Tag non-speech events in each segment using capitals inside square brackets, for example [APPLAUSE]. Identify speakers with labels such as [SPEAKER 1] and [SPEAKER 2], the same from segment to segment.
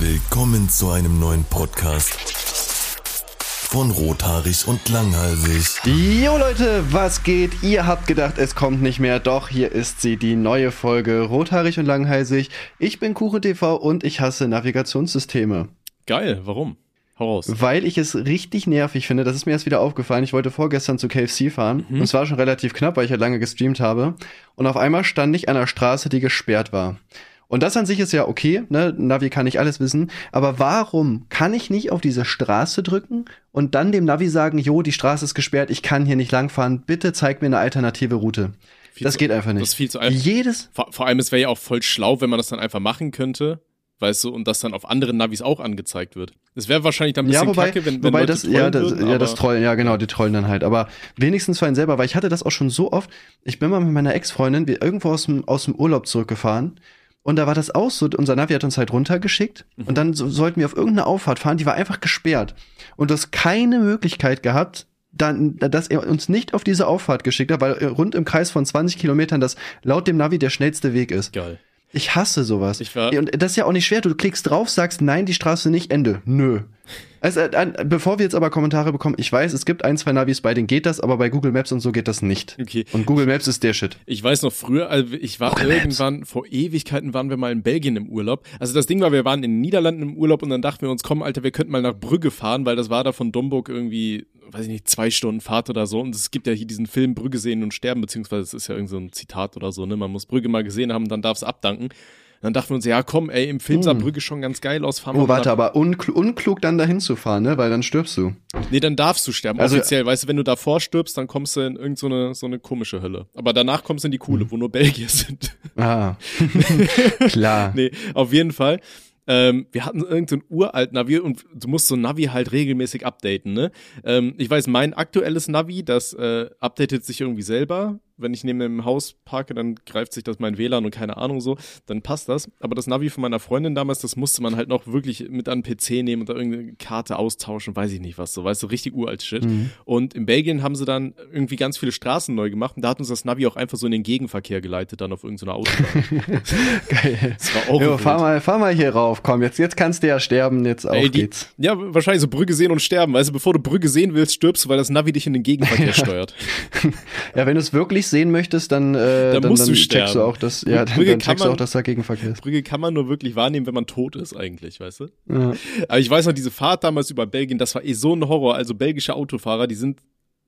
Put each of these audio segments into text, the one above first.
[SPEAKER 1] Willkommen zu einem neuen Podcast von Rothaarig und Langhalsig.
[SPEAKER 2] Jo Leute, was geht? Ihr habt gedacht, es kommt nicht mehr, doch hier ist sie, die neue Folge Rothaarig und Langhalsig. Ich bin KuchenTV und ich hasse Navigationssysteme.
[SPEAKER 3] Geil, warum? Hau raus.
[SPEAKER 2] Weil ich es richtig nervig finde, das ist mir erst wieder aufgefallen. Ich wollte vorgestern zu KFC fahren
[SPEAKER 3] Mhm.
[SPEAKER 2] und es war schon relativ knapp, weil ich ja lange gestreamt habe. Und auf einmal stand ich an einer Straße, die gesperrt war. Und das an sich ist ja okay, ne? Navi kann nicht alles wissen. Aber warum kann ich nicht auf diese Straße drücken und dann dem Navi sagen, jo, die Straße ist gesperrt, ich kann hier nicht langfahren, bitte zeig mir eine alternative Route.
[SPEAKER 3] Viel
[SPEAKER 2] das
[SPEAKER 3] zu-
[SPEAKER 2] geht einfach nicht.
[SPEAKER 3] Das ist viel zu einfach.
[SPEAKER 2] Jedes,
[SPEAKER 3] Vor, vor allem, es wäre ja auch voll schlau, wenn man das dann einfach machen könnte, weißt du, und das dann auf anderen Navis auch angezeigt wird. Es wäre wahrscheinlich dann ein bisschen
[SPEAKER 2] ja, wobei,
[SPEAKER 3] kacke, wenn, wenn
[SPEAKER 2] wobei
[SPEAKER 3] Leute
[SPEAKER 2] das,
[SPEAKER 3] trollen
[SPEAKER 2] ja, das,
[SPEAKER 3] würden,
[SPEAKER 2] ja, das Trollen, ja, genau, die trollen dann halt. Aber wenigstens für einen selber, weil ich hatte das auch schon so oft. Ich bin mal mit meiner Ex-Freundin, irgendwo aus dem, aus dem Urlaub zurückgefahren. Und da war das auch so, unser Navi hat uns halt runtergeschickt
[SPEAKER 3] Mhm.
[SPEAKER 2] und dann so, sollten wir auf irgendeine Auffahrt fahren, die war einfach gesperrt. Und du hast keine Möglichkeit gehabt, dann, dass er uns nicht auf diese Auffahrt geschickt hat, weil äh, rund im Kreis von 20 Kilometern das laut dem Navi der schnellste Weg ist.
[SPEAKER 3] Geil.
[SPEAKER 2] Ich hasse sowas.
[SPEAKER 3] Ich war-
[SPEAKER 2] und das ist ja auch nicht schwer. Du klickst drauf, sagst nein, die Straße nicht, Ende. Nö. Also, bevor wir jetzt aber Kommentare bekommen, ich weiß, es gibt ein, zwei Navis, bei denen geht das, aber bei Google Maps und so geht das nicht.
[SPEAKER 3] Okay.
[SPEAKER 2] Und Google Maps ist der Shit.
[SPEAKER 3] Ich weiß noch früher, also ich war
[SPEAKER 2] Google Maps.
[SPEAKER 3] irgendwann, vor Ewigkeiten waren wir mal in Belgien im Urlaub. Also das Ding war, wir waren in den Niederlanden im Urlaub und dann dachten wir uns, komm, Alter, wir könnten mal nach Brügge fahren, weil das war da von Domburg irgendwie, weiß ich nicht, zwei Stunden Fahrt oder so. Und es gibt ja hier diesen Film Brügge sehen und sterben, beziehungsweise es ist ja irgend so ein Zitat oder so, ne? Man muss Brügge mal gesehen haben, dann darf es abdanken. Dann dachten wir uns, ja komm, ey, im Film sah Brügge schon ganz geil aus, fahren wir
[SPEAKER 2] Hm. Oh, warte, aber unkl unklug dann dahin zu fahren, ne? Weil dann stirbst du.
[SPEAKER 3] Nee, dann darfst du sterben,
[SPEAKER 2] Also-
[SPEAKER 3] offiziell. Weißt du, wenn du davor stirbst, dann kommst du in irgendeine so eine, so eine komische Hölle. Aber danach kommst du in die coole,
[SPEAKER 2] Hm.
[SPEAKER 3] wo nur Belgier sind.
[SPEAKER 2] Ah. [LAUGHS] Klar.
[SPEAKER 3] nee, auf jeden Fall. Ähm, wir hatten irgendein so uralt Navi und du musst so ein Navi halt regelmäßig updaten, ne? Ähm, ich weiß, mein aktuelles Navi, das äh, updatet sich irgendwie selber. Wenn ich neben dem Haus parke, dann greift sich das mein WLAN und keine Ahnung so, dann passt das. Aber das Navi von meiner Freundin damals, das musste man halt noch wirklich mit an den PC nehmen und da irgendeine Karte austauschen, weiß ich nicht was, so, weißt du, richtig uralt Shit.
[SPEAKER 2] Mhm.
[SPEAKER 3] Und in Belgien haben sie dann irgendwie ganz viele Straßen neu gemacht und da hat uns das Navi auch einfach so in den Gegenverkehr geleitet, dann auf irgendeiner Autobahn. [LAUGHS]
[SPEAKER 2] Geil.
[SPEAKER 3] Das war auch
[SPEAKER 2] Jo, fahr mal, fahr mal hier rauf. Komm, jetzt, jetzt kannst du ja sterben. Jetzt auf
[SPEAKER 3] Ey, die,
[SPEAKER 2] geht's.
[SPEAKER 3] ja, wahrscheinlich so Brügge sehen und sterben. Weißt du, bevor du Brügge sehen willst, stirbst du, weil das Navi dich in den Gegenverkehr [LAUGHS] steuert.
[SPEAKER 2] Ja, wenn du es wirklich sehen möchtest, dann, äh,
[SPEAKER 3] Dann
[SPEAKER 2] dann,
[SPEAKER 3] musst du
[SPEAKER 2] checkst du
[SPEAKER 3] sterben.
[SPEAKER 2] auch, dass, ja, dann, dann checkst du
[SPEAKER 3] man-
[SPEAKER 2] auch, dass da Gegenverkehr ist.
[SPEAKER 3] Brügge kann man nur wirklich wahrnehmen, wenn man tot ist eigentlich, weißt du?
[SPEAKER 2] Ja.
[SPEAKER 3] Aber ich weiß noch, diese Fahrt damals über Belgien, das war eh so ein Horror. Also belgische Autofahrer, die sind,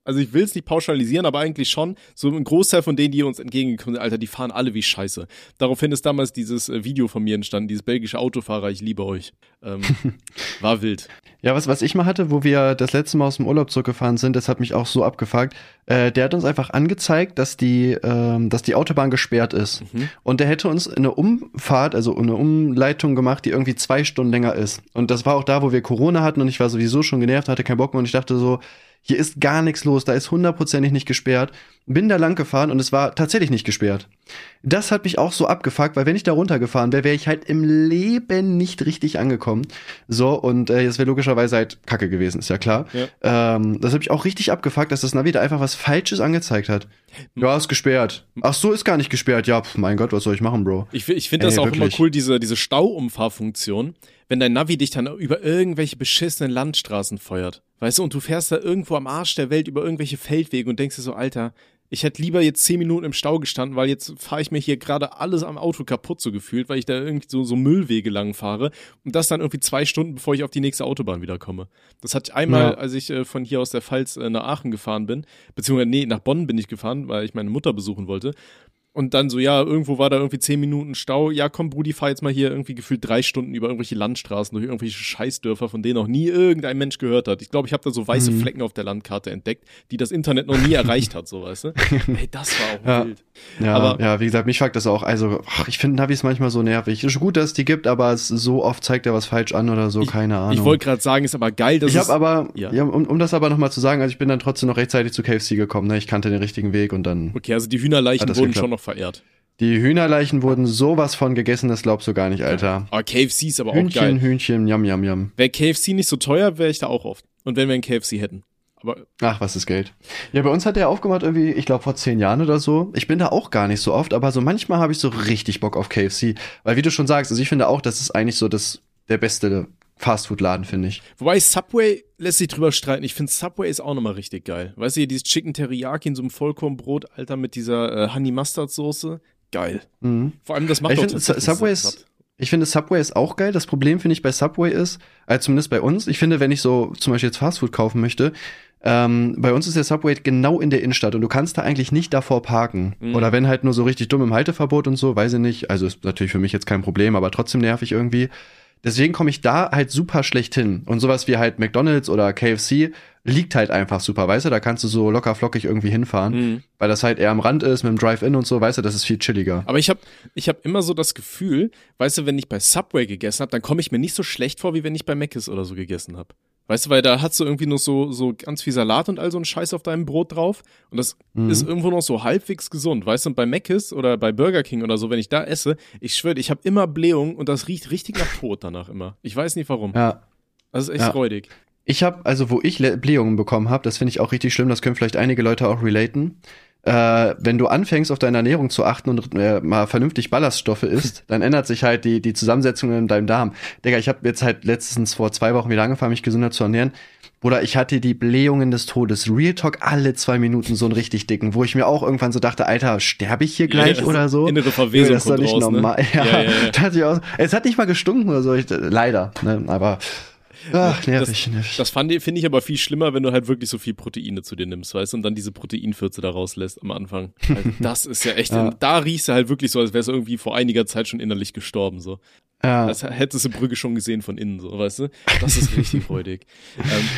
[SPEAKER 3] also ich will es nicht pauschalisieren, aber eigentlich schon, so ein Großteil von denen, die uns entgegengekommen sind, Alter, die fahren alle wie Scheiße. Daraufhin ist damals dieses äh, Video von mir entstanden, dieses belgische Autofahrer, ich liebe euch. Ähm, [LAUGHS] war wild.
[SPEAKER 2] Ja, was, was ich mal hatte, wo wir das letzte Mal aus dem Urlaub zurückgefahren sind, das hat mich auch so abgefuckt. Äh, der hat uns einfach angezeigt, dass die, ähm, dass die Autobahn gesperrt ist. Und der hätte uns eine Umfahrt, also eine Umleitung gemacht, die irgendwie zwei Stunden länger ist. Und das war auch da, wo wir Corona hatten und ich war sowieso schon genervt, hatte keinen Bock mehr und ich dachte so, hier ist gar nichts los, da ist hundertprozentig nicht gesperrt. Bin da lang gefahren und es war tatsächlich nicht gesperrt. Das hat mich auch so abgefuckt, weil wenn ich da runtergefahren wäre, wäre ich halt im Leben nicht richtig angekommen. So, und äh, das wäre logischerweise halt Kacke gewesen, ist ja klar. Ähm, das hat mich auch richtig abgefuckt, dass das Navi da einfach was Falsches angezeigt hat. Ja, ist gesperrt. Ach so, ist gar nicht gesperrt. Ja, pf, mein Gott, was soll ich machen, Bro?
[SPEAKER 3] Ich, ich finde das
[SPEAKER 2] Ey,
[SPEAKER 3] auch
[SPEAKER 2] wirklich.
[SPEAKER 3] immer cool, diese, diese Stauumfahrfunktion, wenn dein Navi dich dann über irgendwelche beschissenen Landstraßen feuert. Weißt du, und du fährst da irgendwo am Arsch der Welt über irgendwelche Feldwege und denkst dir so, Alter, ich hätte lieber jetzt zehn Minuten im Stau gestanden, weil jetzt fahre ich mir hier gerade alles am Auto kaputt so gefühlt, weil ich da irgendwie so, so Müllwege lang fahre und das dann irgendwie zwei Stunden, bevor ich auf die nächste Autobahn wieder komme. Das hatte ich einmal,
[SPEAKER 2] Ja.
[SPEAKER 3] als ich äh, von hier aus der Pfalz äh, nach Aachen gefahren bin, beziehungsweise nee, nach Bonn bin ich gefahren, weil ich meine Mutter besuchen wollte. Und dann so, ja, irgendwo war da irgendwie zehn Minuten Stau. Ja, komm, Brudi, fahr jetzt mal hier irgendwie gefühlt drei Stunden über irgendwelche Landstraßen, durch irgendwelche Scheißdörfer, von denen noch nie irgendein Mensch gehört hat. Ich glaube, ich habe da so weiße
[SPEAKER 2] Mhm.
[SPEAKER 3] Flecken auf der Landkarte entdeckt, die das Internet noch nie erreicht hat, so, weißt du? [LAUGHS] Ey, das war auch
[SPEAKER 2] Ja.
[SPEAKER 3] wild.
[SPEAKER 2] Ja,
[SPEAKER 3] Aber-
[SPEAKER 2] ja, wie gesagt, mich fuckt das auch. Also, ach, ich finde Navis manchmal so nervig. Ist gut, dass es die gibt, aber es so oft zeigt er was falsch an oder so, keine Ahnung.
[SPEAKER 3] Ich wollte gerade sagen, ist aber geil, dass
[SPEAKER 2] Ich
[SPEAKER 3] es,
[SPEAKER 2] habe aber,
[SPEAKER 3] Ja.
[SPEAKER 2] ja. um, um das aber nochmal zu sagen, also ich bin dann trotzdem noch rechtzeitig zu KFC gekommen. Ne? Ich kannte den richtigen Weg und dann.
[SPEAKER 3] Okay, also die Hühnerleichen wurden
[SPEAKER 2] geklappt?
[SPEAKER 3] schon noch verehrt.
[SPEAKER 2] Die Hühnerleichen wurden sowas von gegessen, das glaubst du gar nicht, Alter.
[SPEAKER 3] Aber KFC ist aber auch
[SPEAKER 2] Hühnchen,
[SPEAKER 3] geil.
[SPEAKER 2] Hühnchen, yum, yum, yum.
[SPEAKER 3] Wäre KFC nicht so teuer, wäre ich da auch oft. Und wenn wir ein KFC hätten. Aber
[SPEAKER 2] Ach, was ist Geld? Ja, bei uns hat der aufgemacht irgendwie, ich glaube vor zehn Jahren oder so. Ich bin da auch gar nicht so oft, aber so manchmal habe ich so richtig Bock auf KFC. Weil wie du schon sagst, also ich finde auch, das ist eigentlich so das der beste Fastfood-Laden, finde ich.
[SPEAKER 3] Wobei Subway lässt sich drüber streiten. Ich finde Subway ist auch nochmal richtig geil. Weißt du, dieses Chicken Teriyaki in so einem Vollkornbrot, Alter, mit dieser äh, Honey Mustard Soße. Geil.
[SPEAKER 2] Mhm.
[SPEAKER 3] Vor allem, das macht
[SPEAKER 2] Ich
[SPEAKER 3] auch
[SPEAKER 2] finde,
[SPEAKER 3] tatsächlich
[SPEAKER 2] Subway ist, ich finde, Subway ist auch geil. Das Problem finde ich bei Subway ist, also zumindest bei uns, ich finde, wenn ich so zum Beispiel jetzt Fastfood kaufen möchte, ähm, bei uns ist der Subway genau in der Innenstadt und du kannst da eigentlich nicht davor parken.
[SPEAKER 3] Mhm.
[SPEAKER 2] Oder wenn halt nur so richtig dumm im Halteverbot und so, weiß ich nicht. Also ist natürlich für mich jetzt kein Problem, aber trotzdem nervig irgendwie. Deswegen komme ich da halt super schlecht hin. Und sowas wie halt McDonalds oder KFC liegt halt einfach super, weißt du? Da kannst du so locker flockig irgendwie hinfahren,
[SPEAKER 3] Mhm.
[SPEAKER 2] weil das halt eher am Rand ist mit dem Drive-In und so, weißt du, das ist viel chilliger.
[SPEAKER 3] Aber ich habe ich hab immer so das Gefühl, weißt du, wenn ich bei Subway gegessen habe, dann komme ich mir nicht so schlecht vor, wie wenn ich bei Mc's oder so gegessen habe. Weißt du, weil da hast du irgendwie noch so, so ganz viel Salat und all so ein Scheiß auf deinem Brot drauf. Und das
[SPEAKER 2] Mhm.
[SPEAKER 3] ist irgendwo noch so halbwegs gesund, weißt du? Und bei Mc's oder bei Burger King oder so, wenn ich da esse, ich schwöre, ich habe immer Blähung und das riecht richtig nach Tod danach immer. Ich weiß nicht warum.
[SPEAKER 2] Ja.
[SPEAKER 3] Das ist echt
[SPEAKER 2] Ja.
[SPEAKER 3] räudig.
[SPEAKER 2] Ich habe, also wo ich Blähungen bekommen habe, das finde ich auch richtig schlimm, das können vielleicht einige Leute auch relaten. Äh, wenn du anfängst, auf deine Ernährung zu achten und äh, mal vernünftig Ballaststoffe isst, [LAUGHS] dann ändert sich halt die, die Zusammensetzung in deinem Darm. Digga, ich habe jetzt halt letztens vor zwei Wochen wieder angefangen, mich gesünder zu ernähren. Bruder, ich hatte die Blähungen des Todes. Real Talk alle zwei Minuten so einen richtig dicken, wo ich mir auch irgendwann so dachte, Alter, sterbe ich hier gleich
[SPEAKER 3] Ja,
[SPEAKER 2] oder so?
[SPEAKER 3] innere Verwesung
[SPEAKER 2] das ist doch nicht
[SPEAKER 3] raus, ne?
[SPEAKER 2] normal. [LAUGHS] Ja,
[SPEAKER 3] Ja, ja, ja.
[SPEAKER 2] Ich auch, es hat nicht mal gestunken oder so, ich, leider. Ne? Aber ach, nervig, nervig.
[SPEAKER 3] Das fand ich- finde ich aber viel schlimmer, wenn du halt wirklich so viel Proteine zu dir nimmst, weißt du, und dann diese Proteinfürze da rauslässt am Anfang. Also [LAUGHS] das ist ja echt,
[SPEAKER 2] Ja.
[SPEAKER 3] da riechst du halt wirklich so, als wärst du irgendwie vor einiger Zeit schon innerlich gestorben, so.
[SPEAKER 2] ja.
[SPEAKER 3] Als hättest du Brügge schon gesehen von innen, so, weißt du? Das ist richtig [LAUGHS] freudig. Ähm,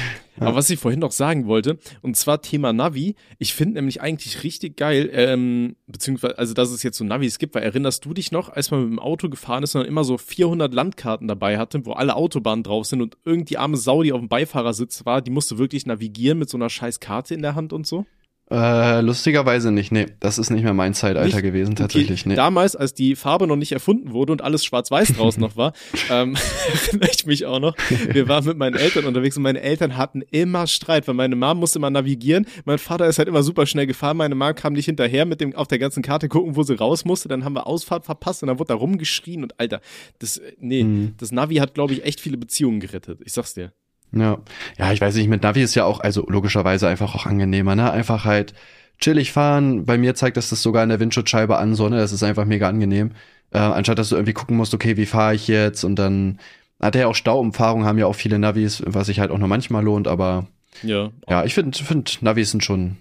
[SPEAKER 3] Aber was ich vorhin noch sagen wollte, und zwar Thema Navi, ich finde nämlich eigentlich richtig geil, ähm, beziehungsweise, also dass es jetzt so Navis gibt, weil erinnerst du dich noch, als man mit dem Auto gefahren ist und immer so 400 Landkarten dabei hatte, wo alle Autobahnen drauf sind und irgend die arme Sau, die auf dem Beifahrersitz war, die musste wirklich navigieren mit so einer scheiß Karte in der Hand und so?
[SPEAKER 2] Äh, lustigerweise nicht. Nee, das ist nicht mehr mein Zeitalter
[SPEAKER 3] Nicht?
[SPEAKER 2] gewesen, tatsächlich.
[SPEAKER 3] Okay,
[SPEAKER 2] Nee.
[SPEAKER 3] Damals, als die Farbe noch nicht erfunden wurde und alles schwarz-weiß draußen noch war, [LAUGHS] ähm, [LAUGHS] erinnere ich mich auch noch. Wir waren mit meinen Eltern unterwegs und meine Eltern hatten immer Streit, weil meine Mom musste immer navigieren. Mein Vater ist halt immer super schnell gefahren. Meine Mom kam nicht hinterher mit dem auf der ganzen Karte gucken, wo sie raus musste. Dann haben wir Ausfahrt verpasst und dann wurde da rumgeschrien und Alter, das, äh, nee,
[SPEAKER 2] Mhm.
[SPEAKER 3] das Navi hat, glaube ich, echt viele Beziehungen gerettet. Ich sag's dir.
[SPEAKER 2] Ja. ja, ich weiß nicht, mit Navi ist ja auch, also logischerweise einfach auch angenehmer, ne? Einfach halt chillig fahren. Bei mir zeigt das das sogar in der Windschutzscheibe an, so, ne? Das ist einfach mega angenehm. Äh, anstatt dass du irgendwie gucken musst, okay, wie fahre ich jetzt? Und dann hat er ja auch Stauumfahrung, haben ja auch viele Navis, was sich halt auch nur manchmal lohnt, aber
[SPEAKER 3] Ja.
[SPEAKER 2] ja, ich finde find, Navis sind schon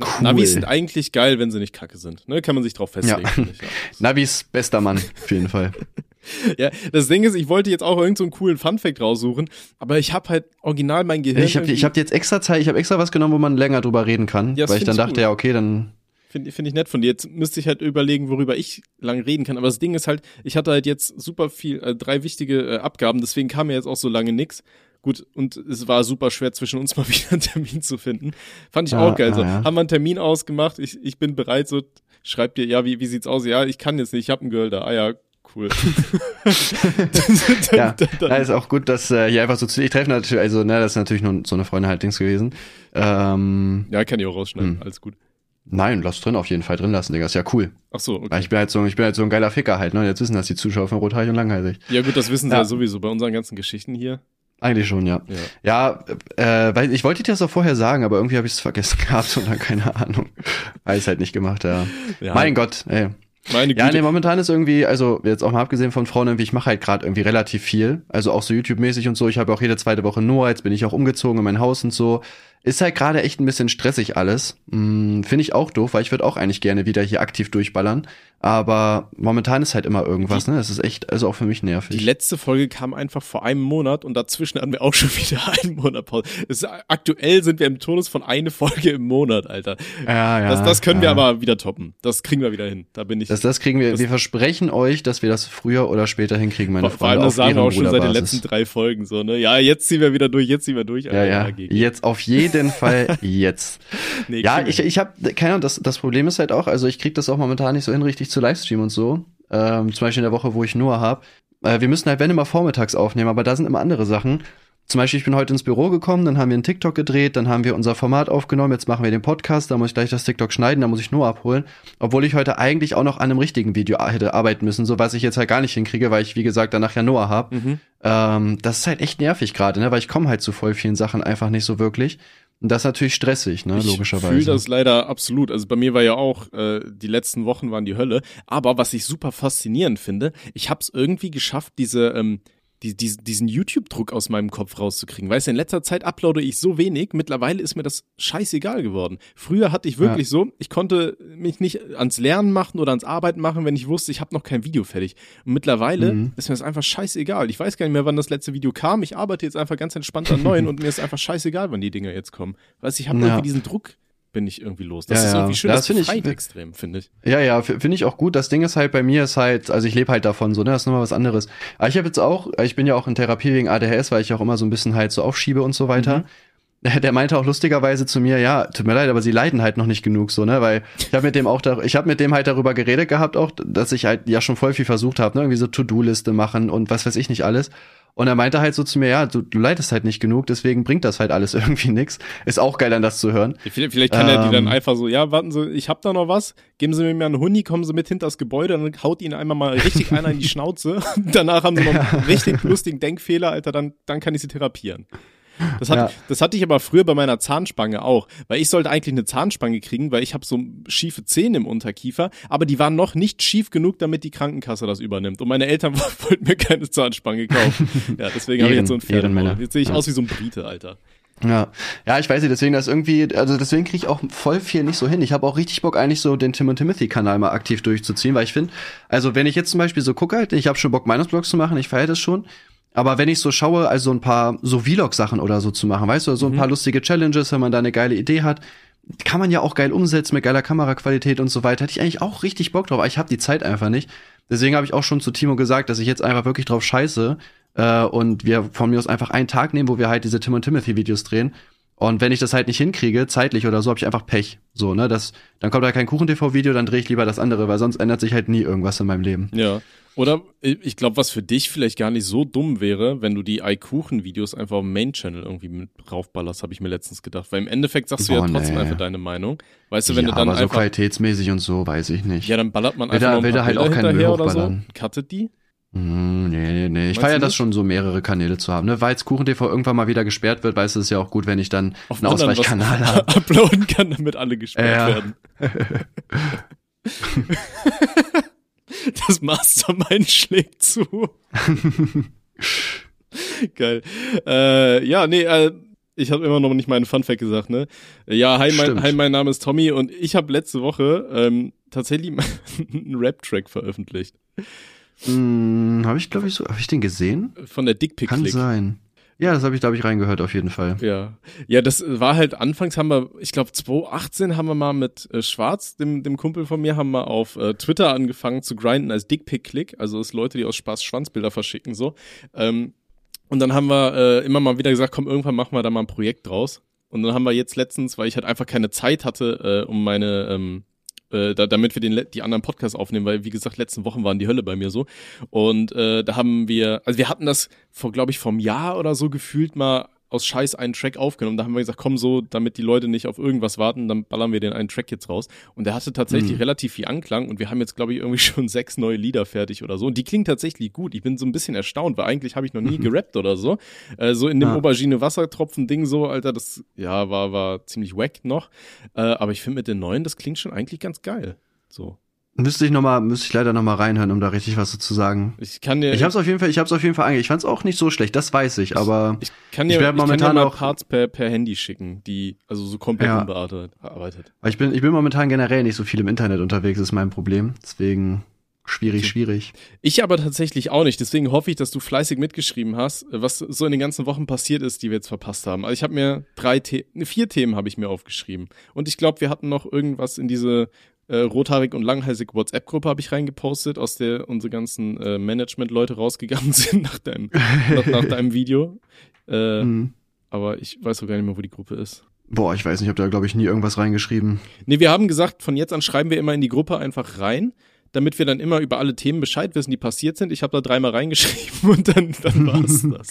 [SPEAKER 2] cool.
[SPEAKER 3] Navis sind eigentlich geil, wenn sie nicht kacke sind. Ne? Kann man sich drauf festlegen.
[SPEAKER 2] Ja.
[SPEAKER 3] ich, ja. [LAUGHS]
[SPEAKER 2] Navis bester Mann, auf jeden Fall. [LAUGHS]
[SPEAKER 3] Ja, das Ding ist, ich wollte jetzt auch irgendeinen so einen coolen Funfact raussuchen, aber ich habe halt original mein Gehirn.
[SPEAKER 2] Ich habe ich hab jetzt extra Zeit, ich habe extra was genommen, wo man länger drüber reden kann,
[SPEAKER 3] Ja,
[SPEAKER 2] weil ich dann
[SPEAKER 3] ich
[SPEAKER 2] dachte,
[SPEAKER 3] gut.
[SPEAKER 2] ja, okay, dann
[SPEAKER 3] Finde find ich nett von dir. Jetzt müsste ich halt überlegen, worüber ich lang reden kann. Aber das Ding ist halt, ich hatte halt jetzt super viel, äh, drei wichtige äh, Abgaben, deswegen kam mir jetzt auch so lange nix. Gut, und es war super schwer zwischen uns [LAUGHS] mal wieder einen Termin zu finden. Fand ich
[SPEAKER 2] Ah,
[SPEAKER 3] auch geil. So,
[SPEAKER 2] ah, ja.
[SPEAKER 3] haben wir einen Termin ausgemacht, ich, ich bin bereit, so, schreibt dir, ja, wie, wie sieht's aus? Ja, ich kann jetzt nicht, ich hab einen Girl da. Ah ja, cool. [LAUGHS] [LAUGHS]
[SPEAKER 2] ja, da ist auch gut, dass äh, hier einfach so zu ich treffe natürlich, also ne, das ist natürlich nur so eine Freundin halt Dings gewesen. Ähm,
[SPEAKER 3] ja, kann ich auch rausschneiden,
[SPEAKER 2] Hm.
[SPEAKER 3] alles gut.
[SPEAKER 2] nein, lass drin auf jeden Fall drin lassen, Digga, ist ja cool.
[SPEAKER 3] Ach so, okay.
[SPEAKER 2] Ich bin halt so, ich bin halt so ein geiler Ficker halt, ne? Jetzt wissen das die Zuschauer von Rothaarig und Langhalsig.
[SPEAKER 3] Ja gut, das wissen sie
[SPEAKER 2] Ja.
[SPEAKER 3] ja sowieso bei unseren ganzen Geschichten hier.
[SPEAKER 2] Eigentlich schon, ja.
[SPEAKER 3] Ja.
[SPEAKER 2] Ja, äh, weil ich wollte dir das auch vorher sagen, aber irgendwie habe ich es vergessen [LAUGHS] gehabt und dann keine Ahnung. Alles halt nicht gemacht, ja.
[SPEAKER 3] ja
[SPEAKER 2] Mein Gott, ey.
[SPEAKER 3] Meine Güte.
[SPEAKER 2] Ja, nee, momentan ist irgendwie, also jetzt auch mal abgesehen von Frauen, irgendwie, ich mache halt gerade irgendwie relativ viel. Also auch so YouTube-mäßig und so. Ich habe auch jede zweite Woche Noah, jetzt bin ich auch umgezogen in mein Haus und so. Ist halt gerade echt ein bisschen stressig alles. Hm, Finde ich auch doof, weil ich würde auch eigentlich gerne wieder hier aktiv durchballern. Aber momentan ist halt immer irgendwas, ne? Das ist echt, also auch für mich
[SPEAKER 3] Die
[SPEAKER 2] nervig.
[SPEAKER 3] letzte Folge kam einfach vor einem Monat und dazwischen hatten wir auch [LAUGHS] schon wieder einen Monat Pause. Es ist, aktuell sind wir im Tonus von eine Folge im Monat, Alter.
[SPEAKER 2] ja, ja.
[SPEAKER 3] das, das können wir
[SPEAKER 2] ja.
[SPEAKER 3] aber wieder toppen. Das kriegen wir wieder hin. Da bin ich.
[SPEAKER 2] Das, das kriegen wir,
[SPEAKER 3] das-
[SPEAKER 2] wir versprechen euch, dass wir das früher oder später hinkriegen, meine
[SPEAKER 3] vor, vor allem
[SPEAKER 2] Freunde.
[SPEAKER 3] das sagen wir auch schon seit den
[SPEAKER 2] Ehrenbruderbasis.
[SPEAKER 3] letzten drei Folgen so, ne? Ja, jetzt ziehen wir wieder durch, jetzt ziehen wir durch.
[SPEAKER 2] Ja,
[SPEAKER 3] Alter,
[SPEAKER 2] ja.
[SPEAKER 3] dagegen.
[SPEAKER 2] Jetzt auf jeden Fall jetzt. [LAUGHS]
[SPEAKER 3] Nee,
[SPEAKER 2] Ja, ich, ich habe, keine Ahnung, das, das Problem ist halt auch, also ich krieg das auch momentan nicht so hin, richtig zu Livestream und so. Ähm, zum Beispiel in der Woche, wo ich Noah habe. Äh, wir müssen halt, wenn immer vormittags aufnehmen, aber da sind immer andere Sachen. Zum Beispiel, ich bin heute ins Büro gekommen, dann haben wir einen TikTok gedreht, dann haben wir unser Format aufgenommen, jetzt machen wir den Podcast, da muss ich gleich das TikTok schneiden, da muss ich Noah abholen. Obwohl ich heute eigentlich auch noch an einem richtigen Video hätte arbeiten müssen, so was ich jetzt halt gar nicht hinkriege, weil ich, wie gesagt, danach ja Noah habe.
[SPEAKER 3] Mhm.
[SPEAKER 2] Ähm, das ist halt echt nervig gerade, ne? weil ich komme halt zu voll vielen Sachen einfach nicht so wirklich. Und das ist natürlich stressig, ne, logischerweise.
[SPEAKER 3] Ich fühle das leider absolut. Also bei mir war ja auch, äh, die letzten Wochen waren die Hölle. Aber was ich super faszinierend finde, ich habe es irgendwie geschafft, diese, ähm, die, die, diesen YouTube-Druck aus meinem Kopf rauszukriegen. Weißt du, in letzter Zeit uploade ich so wenig, mittlerweile ist mir das scheißegal geworden. Früher hatte ich wirklich ja. so, ich konnte mich nicht ans Lernen machen oder ans Arbeiten machen, wenn ich wusste, ich habe noch kein Video fertig. Und mittlerweile mhm. ist mir das einfach scheißegal. Ich weiß gar nicht mehr, wann das letzte Video kam. Ich arbeite jetzt einfach ganz entspannt an neuen [LAUGHS] und mir ist einfach scheißegal, wann die Dinger jetzt kommen. Weißt du, ich habe ja. irgendwie diesen Druck bin ich irgendwie los. Das
[SPEAKER 2] ja,
[SPEAKER 3] ist irgendwie schön,
[SPEAKER 2] ja, das,
[SPEAKER 3] das
[SPEAKER 2] finde ich
[SPEAKER 3] extrem, finde ich.
[SPEAKER 2] Ja, ja, finde ich auch gut. Das Ding ist halt bei mir ist halt, also ich lebe halt davon so, ne, das ist nochmal was anderes. Aber ich habe jetzt auch, ich bin ja auch in Therapie wegen ADHS, weil ich auch immer so ein bisschen halt so aufschiebe und so weiter. Mhm. [LAUGHS] Der meinte auch lustigerweise zu mir, ja, tut mir leid, aber sie leiden halt noch nicht genug so, ne, weil ich habe mit dem auch da, ich habe mit dem halt darüber geredet gehabt auch, dass ich halt ja schon voll viel versucht habe, ne, irgendwie so To-Do-Liste machen und was weiß ich nicht alles. Und er meinte halt so zu mir, ja, du, du leidest halt nicht genug, deswegen bringt das halt alles [LAUGHS] irgendwie nix. Ist auch geil, dann das zu hören.
[SPEAKER 3] Vielleicht, vielleicht kann ähm, er die dann ähm, einfach so, ja, warten Sie, ich hab da noch was, geben Sie mir mal einen Huni, kommen Sie mit hinter das Gebäude, dann haut Ihnen einmal mal richtig einer in die [LAUGHS] Schnauze. [LAUGHS] Danach haben Sie noch einen richtig lustigen Denkfehler, Alter, dann, dann kann ich Sie therapieren. Das, hat, ja. das hatte ich aber früher bei meiner Zahnspange auch, weil ich sollte eigentlich eine Zahnspange kriegen, weil ich habe so schiefe Zähne im Unterkiefer, aber die waren noch nicht schief genug, damit die Krankenkasse das übernimmt. Und meine Eltern [LAUGHS] wollten mir keine Zahnspange kaufen. [LAUGHS] Ja, deswegen habe ich jetzt so ein Pferd. Jetzt sehe ich ja. aus wie so ein Brite, Alter.
[SPEAKER 2] Ja, ja, ich weiß nicht, deswegen das irgendwie, also deswegen kriege ich auch voll viel nicht so hin. Ich habe auch richtig Bock, eigentlich so den Tim und Timothy-Kanal mal aktiv durchzuziehen, weil ich finde, also wenn ich jetzt zum Beispiel so gucke, halt, ich habe schon Bock, Meinungsblogs zu machen, ich feiere das schon, aber wenn ich so schaue, also ein paar so Vlog-Sachen oder so zu machen, weißt du, so ein mhm. paar lustige Challenges, wenn man da eine geile Idee hat, kann man ja auch geil umsetzen mit geiler Kameraqualität und so weiter. Hätte ich eigentlich auch richtig Bock drauf, aber ich habe die Zeit einfach nicht. Deswegen habe ich auch schon zu Timo gesagt, dass ich jetzt einfach wirklich drauf scheiße äh, und wir von mir aus einfach einen Tag nehmen, wo wir halt diese Tim und Timothy Videos drehen. Und wenn ich das halt nicht hinkriege, zeitlich oder so, habe ich einfach Pech. So, ne? Das, dann kommt da kein Kuchen-TV-Video, dann drehe ich lieber das andere, weil sonst ändert sich halt nie irgendwas in meinem Leben.
[SPEAKER 3] Ja. Oder ich glaube, was für dich vielleicht gar nicht so dumm wäre, wenn du die Eikuchen-Videos einfach im Main-Channel irgendwie mit raufballerst, habe ich mir letztens gedacht. Weil im Endeffekt sagst Boah, du ja trotzdem nee. einfach deine Meinung. Weißt du, wenn
[SPEAKER 2] ja,
[SPEAKER 3] du dann
[SPEAKER 2] aber
[SPEAKER 3] einfach.
[SPEAKER 2] so qualitätsmäßig und so, weiß ich nicht.
[SPEAKER 3] Ja, dann ballert man einfach will da, will da halt auch keinen Müll hochballern. So, cuttet die.
[SPEAKER 2] Mm, nee, nee, nee. Ich feiere das schon so, mehrere Kanäle zu haben. Ne? Weil jetzt KuchenTV irgendwann mal wieder gesperrt wird, weißt du, es ja auch gut, wenn ich dann Auf einen Ausweichkanal habe. [LAUGHS]
[SPEAKER 3] uploaden kann, damit alle gesperrt ja. werden. [LAUGHS] [LAUGHS] [LAUGHS] Das Mastermind schlägt zu. [LAUGHS] Geil. Äh, ja, nee, äh, ich habe immer noch nicht meinen Funfact gesagt, ne? Ja, hi, mein, hi, mein Name ist Tommy und ich habe letzte Woche ähm, tatsächlich [LAUGHS] einen Rap-Track veröffentlicht.
[SPEAKER 2] Hm, habe ich, glaube ich, so, habe ich den gesehen?
[SPEAKER 3] Von der Dickpick.
[SPEAKER 2] Kann sein. Ja, das habe ich, glaube ich, reingehört auf jeden Fall.
[SPEAKER 3] Ja. Ja, das war halt, anfangs haben wir, ich glaube 2018 haben wir mal mit äh, Schwarz, dem, dem Kumpel von mir, haben wir auf äh, Twitter angefangen zu grinden als Dickpick-Click. Also es Leute, die aus Spaß Schwanzbilder verschicken, so. Ähm, und dann haben wir äh, immer mal wieder gesagt, komm, irgendwann machen wir da mal ein Projekt draus. Und dann haben wir jetzt letztens, weil ich halt einfach keine Zeit hatte, äh, um meine ähm, äh, da, damit wir den, die anderen Podcasts aufnehmen, weil wie gesagt, letzten Wochen waren die Hölle bei mir so. Und äh, da haben wir, also wir hatten das vor, glaube ich, vom Jahr oder so gefühlt mal aus Scheiß einen Track aufgenommen. Da haben wir gesagt, komm so, damit die Leute nicht auf irgendwas warten, dann ballern wir den einen Track jetzt raus. Und der hatte tatsächlich mhm. relativ viel Anklang und wir haben jetzt, glaube ich, irgendwie [LAUGHS] schon sechs neue Lieder fertig oder so. Und die klingen tatsächlich gut. Ich bin so ein bisschen erstaunt, weil eigentlich habe ich noch nie gerappt oder so. Äh, so in dem ja. Aubergine Wassertropfen-Ding so, Alter, das ja war, war ziemlich wack noch. Äh, aber ich finde mit den neuen, das klingt schon eigentlich ganz geil. So.
[SPEAKER 2] Müsste ich noch mal, müsste ich leider noch mal reinhören, um da richtig was zu sagen.
[SPEAKER 3] Ich kann dir.
[SPEAKER 2] Ich habe es auf jeden Fall, ich habe es auf jeden Fall ange. Ich fand es auch nicht so schlecht, das weiß ich, aber
[SPEAKER 3] ich, kann dir, ich werde momentan ich dir mal auch Parts per, per Handy schicken, die also so komplett ja. unbearbeitet.
[SPEAKER 2] Ich bin, ich bin momentan generell nicht so viel im Internet unterwegs, ist mein Problem. Deswegen schwierig, okay. schwierig.
[SPEAKER 3] Ich aber tatsächlich auch nicht. Deswegen hoffe ich, dass du fleißig mitgeschrieben hast, was so in den ganzen Wochen passiert ist, die wir jetzt verpasst haben. Also ich habe mir drei, The vier Themen habe ich mir aufgeschrieben. Und ich glaube, wir hatten noch irgendwas in diese äh, rothaarig und langhalsig WhatsApp-Gruppe habe ich reingepostet, aus der unsere ganzen äh, Management-Leute rausgegangen [LAUGHS] sind nach deinem, nach, nach deinem Video. Äh, mhm. Aber ich weiß auch gar nicht mehr, wo die Gruppe ist.
[SPEAKER 2] Boah, ich weiß nicht, ich habe da, glaube ich, nie irgendwas reingeschrieben.
[SPEAKER 3] Nee, wir haben gesagt, von jetzt an schreiben wir immer in die Gruppe einfach rein, damit wir dann immer über alle Themen Bescheid wissen, die passiert sind. Ich habe da dreimal reingeschrieben [LAUGHS] und dann, dann war es [LAUGHS] das.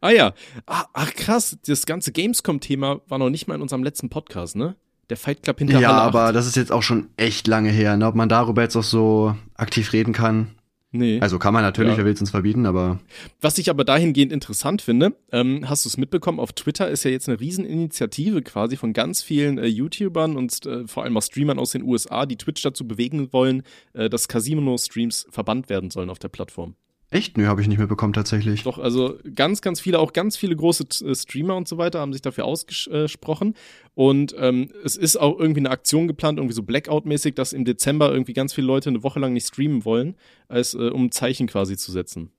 [SPEAKER 3] Ah ja, ah, ach krass, das ganze Gamescom-Thema war noch nicht mal in unserem letzten Podcast, ne? Der Fight Club hinter
[SPEAKER 2] Ja, aber das ist jetzt auch schon echt lange her, ne? ob man darüber jetzt auch so aktiv reden kann. Nee. Also kann man natürlich, ja. wer will es uns verbieten, aber.
[SPEAKER 3] Was ich aber dahingehend interessant finde, ähm, hast du es mitbekommen, auf Twitter ist ja jetzt eine Rieseninitiative quasi von ganz vielen äh, YouTubern und äh, vor allem auch Streamern aus den USA, die Twitch dazu bewegen wollen, äh, dass Casino-Streams verbannt werden sollen auf der Plattform.
[SPEAKER 2] Echt? Nö, habe ich nicht mehr bekommen tatsächlich.
[SPEAKER 3] Doch, also ganz, ganz viele, auch ganz viele große äh, Streamer und so weiter haben sich dafür ausgesprochen. Und ähm, es ist auch irgendwie eine Aktion geplant, irgendwie so Blackout-mäßig, dass im Dezember irgendwie ganz viele Leute eine Woche lang nicht streamen wollen, als äh, um ein Zeichen quasi zu setzen.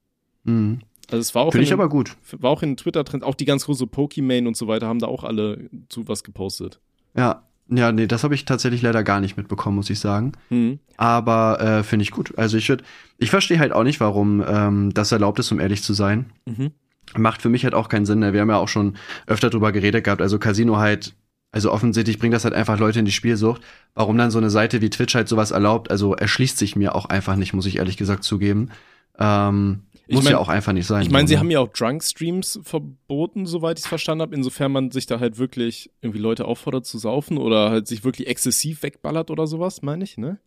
[SPEAKER 2] Mhm.
[SPEAKER 3] Also es war auch
[SPEAKER 2] Finde ich aber gut.
[SPEAKER 3] War auch in Twitter-Trend, auch die ganz große Pokimane und so weiter haben da auch alle zu was gepostet.
[SPEAKER 2] Ja, ja, nee, das habe ich tatsächlich leider gar nicht mitbekommen, muss ich sagen. Mhm. Aber äh, finde ich gut. Also ich würde, ich verstehe halt auch nicht, warum ähm, das erlaubt ist, um ehrlich zu sein. Mhm. Macht für mich halt auch keinen Sinn. Ne? Wir haben ja auch schon öfter drüber geredet gehabt. Also Casino halt, also offensichtlich bringt das halt einfach Leute in die Spielsucht. Warum dann so eine Seite wie Twitch halt sowas erlaubt, also erschließt sich mir auch einfach nicht, muss ich ehrlich gesagt zugeben. Ähm, muss ich mein, ja auch einfach nicht sein.
[SPEAKER 3] Ich meine, sie haben ja auch Drunk-Streams verboten, soweit ich es verstanden habe, insofern man sich da halt wirklich irgendwie Leute auffordert zu saufen oder halt sich wirklich exzessiv wegballert oder sowas, meine ich, ne?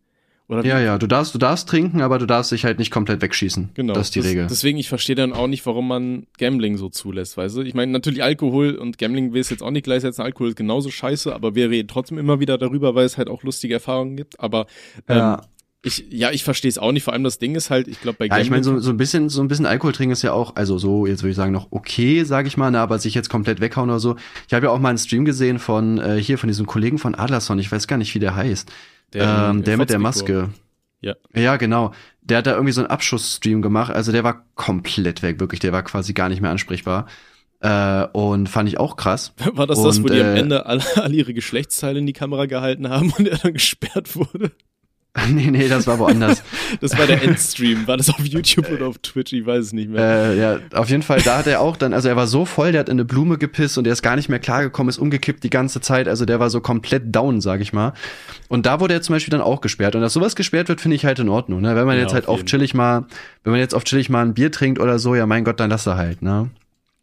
[SPEAKER 2] Oder ja, ja, du darfst, du darfst trinken, aber du darfst dich halt nicht komplett wegschießen. Genau. Das ist die das, Regel.
[SPEAKER 3] Deswegen, ich verstehe dann auch nicht, warum man Gambling so zulässt, weißt du? Ich meine, natürlich Alkohol und Gambling will es jetzt auch nicht gleichsetzen. Alkohol ist genauso scheiße, aber wir reden trotzdem immer wieder darüber, weil es halt auch lustige Erfahrungen gibt. Aber ähm, ja. Ich, ja, ich verstehe es auch nicht. Vor allem das Ding ist halt, ich glaube bei
[SPEAKER 2] Gambling. Ja, ich meine, so, so ein bisschen, so ein bisschen Alkohol trinken ist ja auch, also so, jetzt würde ich sagen, noch okay, sage ich mal, ne, aber sich jetzt komplett weghauen oder so. Ich habe ja auch mal einen Stream gesehen von äh, hier, von diesem Kollegen von Adlerson, ich weiß gar nicht, wie der heißt. Der, ähm, der mit der Maske.
[SPEAKER 3] Ja.
[SPEAKER 2] Ja, genau. Der hat da irgendwie so einen Abschussstream gemacht. Also der war komplett weg, wirklich. Der war quasi gar nicht mehr ansprechbar. Äh, und fand ich auch krass. [LAUGHS]
[SPEAKER 3] War das
[SPEAKER 2] und,
[SPEAKER 3] das, wo die äh, am Ende alle, alle ihre Geschlechtsteile in die Kamera gehalten haben und er dann gesperrt wurde? [LAUGHS]
[SPEAKER 2] nee, nee, das war woanders. [LAUGHS]
[SPEAKER 3] das war der Endstream. War das auf [LAUGHS] YouTube oder auf Twitch? Ich weiß es nicht mehr.
[SPEAKER 2] Äh, ja, auf jeden Fall, da hat er auch dann, also er war so voll, der hat in eine Blume gepisst und er ist gar nicht mehr klargekommen, ist umgekippt die ganze Zeit. Also der war so komplett down, sag ich mal. Und da wurde er zum Beispiel dann auch gesperrt. Und dass sowas gesperrt wird, finde ich halt in Ordnung. Ne? Wenn man ja, jetzt halt auf chillig mal, wenn man jetzt auf chillig mal ein Bier trinkt oder so, ja mein Gott, dann lass er halt, ne?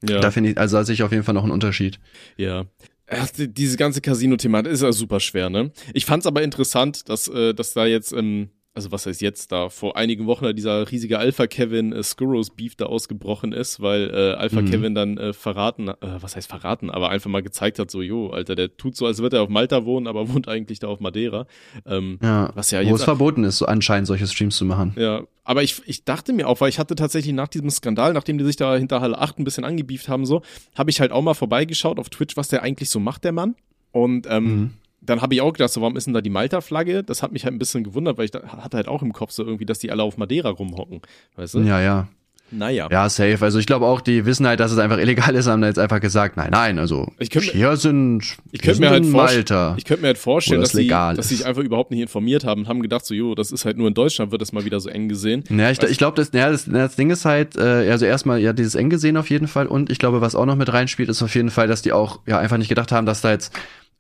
[SPEAKER 2] Ja. Da finde ich, also da sehe ich auf jeden Fall noch einen Unterschied.
[SPEAKER 3] Ja. Ach, diese ganze Casino-Thema ist ja super schwer, ne? Ich fand's aber interessant, dass, äh, dass da jetzt ähm, also was heißt jetzt da, vor einigen Wochen da dieser riesige Alpha Kevin äh, Skurros Beef da ausgebrochen ist, weil äh, Alpha mhm. Kevin dann äh, verraten, äh, was heißt verraten, aber einfach mal gezeigt hat, so, jo, Alter, der tut so, als würde er auf Malta wohnen, aber [LAUGHS] wohnt eigentlich da auf Madeira.
[SPEAKER 2] Ähm, ja, was ja jetzt. Wo es verboten ist, so anscheinend solche Streams zu machen.
[SPEAKER 3] Ja, aber ich, ich dachte mir auch, weil ich hatte tatsächlich nach diesem Skandal, nachdem die sich da hinter Halle 8 ein bisschen angebieft haben, so, habe ich halt auch mal vorbeigeschaut auf Twitch, was der eigentlich so macht, der Mann. Und ähm, mhm dann habe ich auch gedacht, so, warum ist denn da die Malta-Flagge? Das hat mich halt ein bisschen gewundert, weil ich da, hatte halt auch im Kopf so irgendwie, dass die alle auf Madeira rumhocken. Weißt du?
[SPEAKER 2] Ja, ja.
[SPEAKER 3] Naja.
[SPEAKER 2] Ja, safe. Also ich glaube auch, die wissen halt, dass es einfach illegal ist, haben da jetzt einfach gesagt, nein, nein, also
[SPEAKER 3] ich könnt,
[SPEAKER 2] hier sind
[SPEAKER 3] ich könnte mir halt Malta. Ich könnte mir halt vorstellen, dass sie, dass
[SPEAKER 2] sie
[SPEAKER 3] sich einfach überhaupt nicht informiert haben und haben gedacht, so, jo, das ist halt nur in Deutschland, wird das mal wieder so eng gesehen.
[SPEAKER 2] Ja, ich, ich glaube, das, ja, das, das Ding ist halt, äh, also erstmal, ja, dieses eng gesehen auf jeden Fall und ich glaube, was auch noch mit reinspielt, ist auf jeden Fall, dass die auch, ja, einfach nicht gedacht haben, dass da jetzt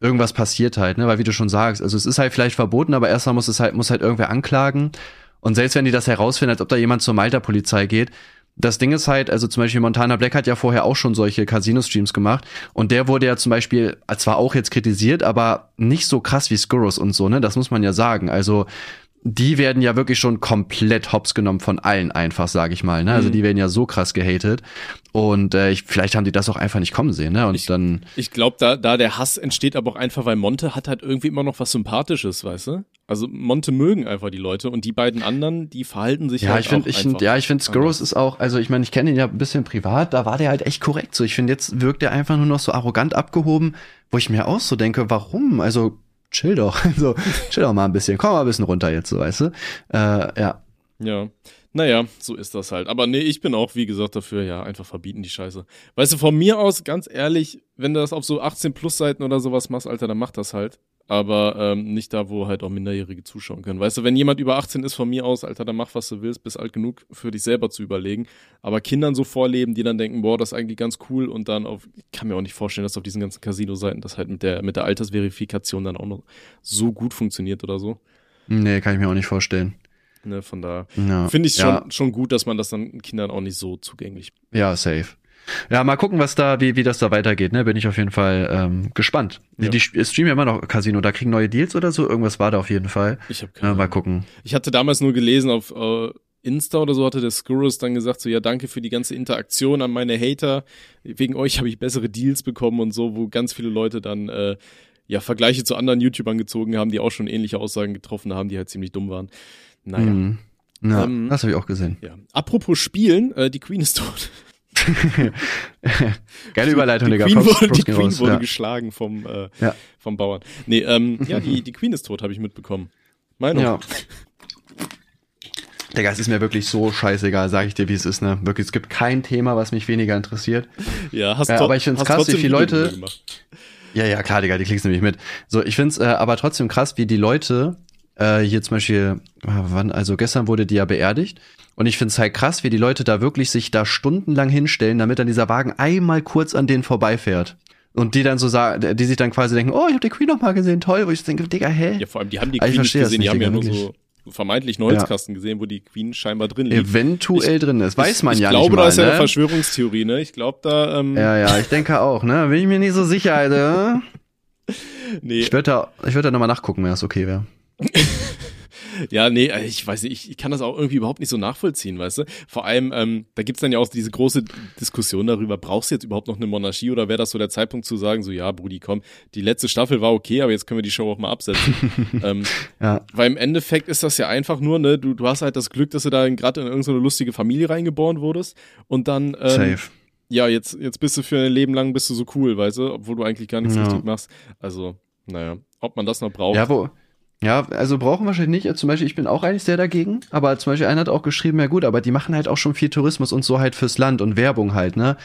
[SPEAKER 2] irgendwas passiert halt, ne? Weil wie du schon sagst, also es ist halt vielleicht verboten, aber erstmal muss es halt, muss halt irgendwer anklagen. Und selbst wenn die das herausfinden, als ob da jemand zur Malta-Polizei geht, das Ding ist halt, also zum Beispiel Montana Black hat ja vorher auch schon solche Casino-Streams gemacht und der wurde ja zum Beispiel zwar auch jetzt kritisiert, aber nicht so krass wie Skurrus und so, ne? Das muss man ja sagen. Also die werden ja wirklich schon komplett hops genommen von allen einfach, sage ich mal. Ne? Also mhm. die werden ja so krass gehatet. Und äh, ich, vielleicht haben die das auch einfach nicht kommen sehen. Ne? Und
[SPEAKER 3] ich,
[SPEAKER 2] dann.
[SPEAKER 3] Ich glaube, da, da der Hass entsteht aber auch einfach, weil Monte hat halt irgendwie immer noch was Sympathisches, weißt du? Also Monte mögen einfach die Leute und die beiden anderen, die verhalten sich
[SPEAKER 2] ja,
[SPEAKER 3] halt
[SPEAKER 2] ich find, ich find, Ja, ich finde Skurrus ist auch, also ich meine, ich kenne ihn ja ein bisschen privat, da war der halt echt korrekt. So, ich finde, jetzt wirkt er einfach nur noch so arrogant abgehoben, wo ich mir auch so denke, warum? Also chill doch. [LAUGHS] So, chill doch mal ein bisschen. Komm mal ein bisschen runter jetzt, so, weißt du? Äh, ja.
[SPEAKER 3] Ja. Naja, so ist das halt. Aber nee, ich bin auch, wie gesagt, dafür, ja, einfach verbieten die Scheiße. Weißt du, von mir aus, ganz ehrlich, wenn du das auf so 18-Plus-Seiten oder sowas machst, Alter, dann mach das halt aber ähm, nicht da, wo halt auch Minderjährige zuschauen können. Weißt du, wenn jemand über 18 ist von mir aus, Alter, dann mach, was du willst, bist alt genug für dich selber zu überlegen. Aber Kindern so vorleben, die dann denken, boah, das ist eigentlich ganz cool und dann auf, ich kann mir auch nicht vorstellen, dass auf diesen ganzen Casino-Seiten das halt mit der, mit der Altersverifikation dann auch noch so gut funktioniert oder so.
[SPEAKER 2] Nee, kann ich mir auch nicht vorstellen.
[SPEAKER 3] Ne, von da ja, finde ich schon, ja. schon gut, dass man das dann Kindern auch nicht so zugänglich.
[SPEAKER 2] Ja, safe. Ja, mal gucken, was da, wie, wie das da weitergeht, ne? Bin ich auf jeden Fall ähm, gespannt. Ja. Die, die streamen ja immer noch Casino, da kriegen neue Deals oder so, irgendwas war da auf jeden Fall.
[SPEAKER 3] Ich habe keine
[SPEAKER 2] ja, Mal gucken.
[SPEAKER 3] Ich hatte damals nur gelesen auf, äh, Insta oder so hatte der Skurrus dann gesagt, so ja, danke für die ganze Interaktion an meine Hater. Wegen euch habe ich bessere Deals bekommen und so, wo ganz viele Leute dann äh, ja Vergleiche zu anderen YouTubern gezogen haben, die auch schon ähnliche Aussagen getroffen haben, die halt ziemlich dumm waren. Naja.
[SPEAKER 2] Mhm. Ja,
[SPEAKER 3] Ähm,
[SPEAKER 2] das habe ich auch gesehen.
[SPEAKER 3] Ja. Apropos Spielen, äh, die Queen ist tot. [LAUGHS]
[SPEAKER 2] Geile Überleitung,
[SPEAKER 3] die
[SPEAKER 2] Digga.
[SPEAKER 3] Queen
[SPEAKER 2] Props-
[SPEAKER 3] wurde,
[SPEAKER 2] Props
[SPEAKER 3] die Queen
[SPEAKER 2] raus.
[SPEAKER 3] wurde
[SPEAKER 2] ja.
[SPEAKER 3] geschlagen vom, äh,
[SPEAKER 2] Ja.
[SPEAKER 3] vom Bauern. Nee, ähm, [LAUGHS] ja, die, die Queen ist tot, habe ich mitbekommen. Meinung?
[SPEAKER 2] Ja. [LAUGHS] Digga, es ist mir wirklich so scheißegal, sag ich dir, wie es ist, ne? Wirklich, es gibt kein Thema, was mich weniger interessiert.
[SPEAKER 3] Ja, hast
[SPEAKER 2] Ja,
[SPEAKER 3] tro-
[SPEAKER 2] aber ich find's krass, wie viele Leute-. Ja, ja, klar, Digga, die klickst nämlich mit. So, ich find's äh, aber trotzdem krass, wie die Leute, äh, hier zum Beispiel, äh, wann, also gestern wurde die ja beerdigt. Und ich find's halt krass, wie die Leute da wirklich sich da stundenlang hinstellen, damit dann dieser Wagen einmal kurz an denen vorbeifährt. Und die dann so sagen, die sich dann quasi denken, oh, ich hab die Queen noch mal gesehen, toll, wo ich denke, Digga, hä?
[SPEAKER 3] Ja, vor allem, die haben die
[SPEAKER 2] Ah, ich
[SPEAKER 3] Queen nicht gesehen, die
[SPEAKER 2] nicht,
[SPEAKER 3] haben ja nur so, vermeintlich einen Holzkasten gesehen, wo die Queen scheinbar drin liegt.
[SPEAKER 2] Eventuell drin ist. Weiß man
[SPEAKER 3] ich
[SPEAKER 2] ja
[SPEAKER 3] glaube,
[SPEAKER 2] nicht mal,
[SPEAKER 3] da ist ja eine
[SPEAKER 2] ne?
[SPEAKER 3] Verschwörungstheorie, ne? Ich glaube, da, ähm,
[SPEAKER 2] Ja, ja, ich denke auch, ne? Bin ich mir nicht so sicher, Alter. [LAUGHS]
[SPEAKER 3] nee,
[SPEAKER 2] Ich würde da, ich würde da nochmal nachgucken, wenn das okay wäre. [LAUGHS]
[SPEAKER 3] Ja, nee, äh, ich weiß nicht, ich, ich kann das auch irgendwie überhaupt nicht so nachvollziehen, weißt du? Vor allem, ähm, da gibt's dann ja auch diese große Diskussion darüber, brauchst du jetzt überhaupt noch eine Monarchie oder wäre das so der Zeitpunkt zu sagen, so ja, Brudi, komm, die letzte Staffel war okay, aber jetzt können wir die Show auch mal absetzen. [LAUGHS] ähm,
[SPEAKER 2] Ja.
[SPEAKER 3] weil im Endeffekt ist das ja einfach nur, ne, du, du hast halt das Glück, dass du da gerade in irgendeine lustige Familie reingeboren wurdest und dann, ähm,
[SPEAKER 2] Safe.
[SPEAKER 3] ja, jetzt, jetzt bist du für ein Leben lang bist du so cool, weißt du, obwohl du eigentlich gar nichts
[SPEAKER 2] Ja.
[SPEAKER 3] richtig machst. Also, naja, ob man das noch braucht.
[SPEAKER 2] Ja, wo. Ja, also brauchen wahrscheinlich nicht. Zum Beispiel, ich bin auch eigentlich sehr dagegen. Aber zum Beispiel einer hat auch geschrieben, ja gut, aber die machen halt auch schon viel Tourismus und so halt fürs Land und Werbung halt, ne?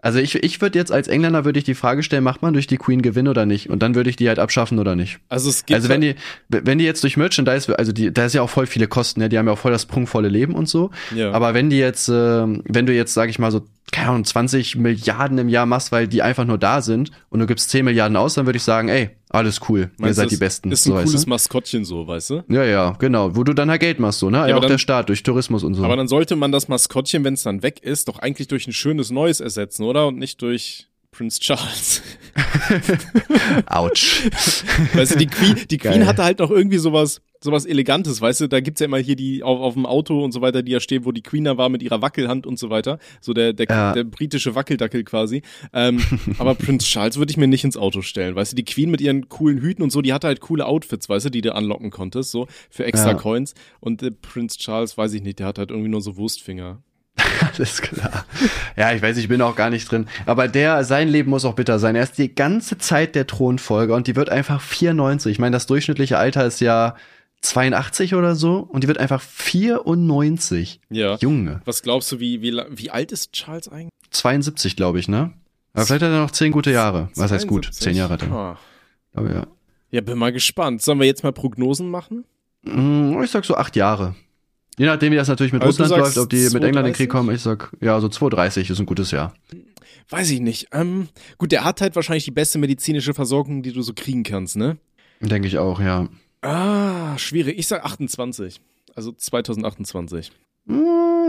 [SPEAKER 2] Also ich, ich würde jetzt als Engländer würde ich die Frage stellen, macht man durch die Queen Gewinn oder nicht? Und dann würde ich die halt abschaffen oder nicht.
[SPEAKER 3] Also es gibt
[SPEAKER 2] Also wenn die, wenn die jetzt durch Merchandise, also die, da ist ja auch voll viele Kosten, ne? die haben ja auch voll das prunkvolle Leben und so.
[SPEAKER 3] Ja.
[SPEAKER 2] Aber wenn die jetzt, ähm, wenn du jetzt, sag ich mal so, keine Ahnung, 20 Milliarden im Jahr machst, weil die einfach nur da sind und du gibst 10 Milliarden aus, dann würde ich sagen, ey, alles cool, ihr
[SPEAKER 3] Meinst du,
[SPEAKER 2] seid die Besten.
[SPEAKER 3] Ist ein
[SPEAKER 2] so,
[SPEAKER 3] cooles? Maskottchen so, weißt du?
[SPEAKER 2] Ja, ja, genau, wo du dann halt Geld machst, so, ne? Ja, auch
[SPEAKER 3] dann-
[SPEAKER 2] der Staat durch Tourismus und so.
[SPEAKER 3] Aber dann sollte man das Maskottchen, wenn es dann weg ist, doch eigentlich durch ein schönes neues ersetzen, oder? Und nicht durch Prince Charles. [LAUGHS]
[SPEAKER 2] Autsch.
[SPEAKER 3] weißt du, die Queen, die Queen
[SPEAKER 2] Geil.
[SPEAKER 3] hatte halt noch irgendwie sowas, sowas Elegantes, weißt du, da gibt's ja immer hier die auf, auf dem Auto und so weiter, die ja stehen, wo die Queen da war mit ihrer Wackelhand und so weiter. So der, der,
[SPEAKER 2] Ja.
[SPEAKER 3] der britische Wackeldackel quasi. Ähm, [LAUGHS] aber Prince Charles würde ich mir nicht ins Auto stellen, weißt du, die Queen mit ihren coolen Hüten und so, die hatte halt coole Outfits, weißt du, die du anlocken konntest, so für extra
[SPEAKER 2] Ja.
[SPEAKER 3] Coins. Und äh, Prince Charles, weiß ich nicht, der hat halt irgendwie nur so Wurstfinger. [LAUGHS]
[SPEAKER 2] Alles klar. Ja, ich weiß, ich bin auch gar nicht drin. Aber der, sein Leben muss auch bitter sein. Er ist die ganze Zeit der Thronfolger und die wird einfach 94. Ich meine, das durchschnittliche Alter ist ja 82 oder so und die wird einfach 94.
[SPEAKER 3] Ja.
[SPEAKER 2] Junge.
[SPEAKER 3] Was glaubst du, wie, wie, wie alt ist Charles eigentlich?
[SPEAKER 2] 72, glaube ich, ne? Aber vielleicht hat er noch 10 gute Jahre. Was heißt gut?
[SPEAKER 3] 72?
[SPEAKER 2] 10 Jahre hat er.
[SPEAKER 3] Ah.
[SPEAKER 2] Aber ja.
[SPEAKER 3] Ja, bin mal gespannt. Sollen wir jetzt mal Prognosen machen?
[SPEAKER 2] Mm, Ich sag so acht Jahre. Je nachdem, wie das natürlich mit
[SPEAKER 3] Also
[SPEAKER 2] Russland läuft, ob die mit England in den
[SPEAKER 3] 32?
[SPEAKER 2] Krieg kommen, ich sag, ja, so 230 ist ein gutes Jahr.
[SPEAKER 3] Weiß ich nicht. Ähm, gut, der hat halt wahrscheinlich die beste medizinische Versorgung, die du so kriegen kannst, ne?
[SPEAKER 2] Denke ich auch, ja.
[SPEAKER 3] Ah, schwierig. Ich sag 28. Also 2028.
[SPEAKER 2] Mm,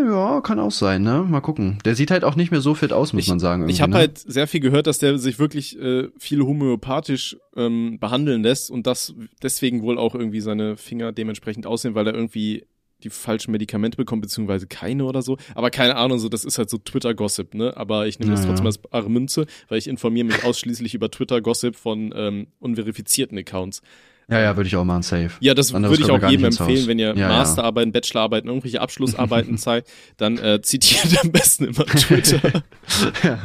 [SPEAKER 2] Ja, kann auch sein, ne? Mal gucken. Der sieht halt auch nicht mehr so fit aus, muss
[SPEAKER 3] Ich-
[SPEAKER 2] man sagen.
[SPEAKER 3] Ich habe
[SPEAKER 2] ne?
[SPEAKER 3] halt sehr viel gehört, dass der sich wirklich äh, viel homöopathisch ähm, behandeln lässt und das deswegen wohl auch irgendwie seine Finger dementsprechend aussehen, weil er irgendwie die falschen Medikamente bekommt, beziehungsweise keine oder so. Aber keine Ahnung, so das ist halt so Twitter-Gossip, ne? Aber ich nehme das trotzdem als bare Münze, weil ich informiere mich ausschließlich über Twitter-Gossip von ähm, unverifizierten Accounts.
[SPEAKER 2] Ja, ja, würde ich auch machen, safe.
[SPEAKER 3] Ja, das
[SPEAKER 2] Anderes
[SPEAKER 3] würde ich auch jedem empfehlen, wenn ihr
[SPEAKER 2] Ja, ja.
[SPEAKER 3] Masterarbeiten, Bachelorarbeiten, irgendwelche Abschlussarbeiten [LAUGHS] zeigt, dann äh, zitiert am besten immer Twitter. [LAUGHS]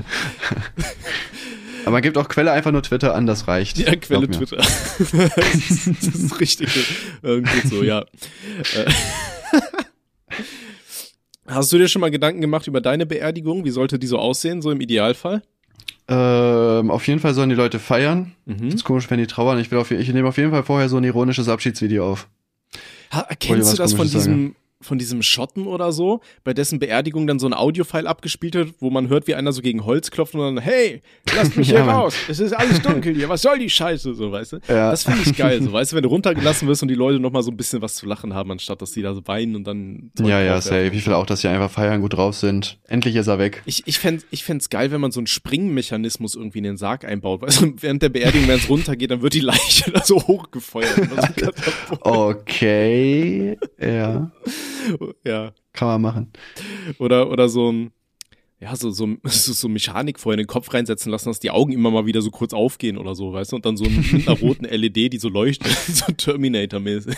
[SPEAKER 2] Aber man gibt auch Quelle einfach nur Twitter an, das reicht.
[SPEAKER 3] Ja, Quelle. Twitter. das, [LAUGHS] ist, das ist richtig. Irgendwie so, ja. Äh. Hast du dir schon mal Gedanken gemacht über deine Beerdigung? Wie sollte die so aussehen, so im Idealfall?
[SPEAKER 2] Ähm, auf jeden Fall sollen die Leute feiern.
[SPEAKER 3] Mhm.
[SPEAKER 2] Ist komisch, wenn die trauern. Ich, will auf, ich nehme auf jeden Fall vorher so ein ironisches Abschiedsvideo auf.
[SPEAKER 3] Ha, erkennst du das von diesem, von diesem Schotten oder so, bei dessen Beerdigung dann so ein Audiofile abgespielt wird, wo man hört, wie einer so gegen Holz klopft und dann, hey, lasst mich [LAUGHS]
[SPEAKER 2] Ja,
[SPEAKER 3] hier
[SPEAKER 2] Mann.
[SPEAKER 3] raus, es ist alles dunkel hier, was soll die Scheiße, so, weißt du?
[SPEAKER 2] Ja.
[SPEAKER 3] Das finde ich [LAUGHS] geil, so, weißt du, wenn du runtergelassen wirst und die Leute nochmal so ein bisschen was zu lachen haben, anstatt dass die da so weinen und dann Zeug
[SPEAKER 2] Ja, ja, safe. Ich will auch, dass die einfach feiern, gut drauf sind. Endlich ist er weg.
[SPEAKER 3] Ich, ich fände ich fänd's geil, wenn man so einen Springmechanismus irgendwie in den Sarg einbaut. Weißt du, während der Beerdigung, wenn es runtergeht, dann wird die Leiche [LAUGHS] da so hochgefeuert. Katapult.
[SPEAKER 2] Okay, ja. [LAUGHS]
[SPEAKER 3] ja.
[SPEAKER 2] Kann man machen.
[SPEAKER 3] Oder, oder so ein, ja, so, so, [LAUGHS] so, so Mechanik vorher in den Kopf reinsetzen lassen, dass die Augen immer mal wieder so kurz aufgehen oder so, weißt du? Und dann so ein, mit einer roten LED, die so leuchtet, [LAUGHS] so Terminator-mäßig.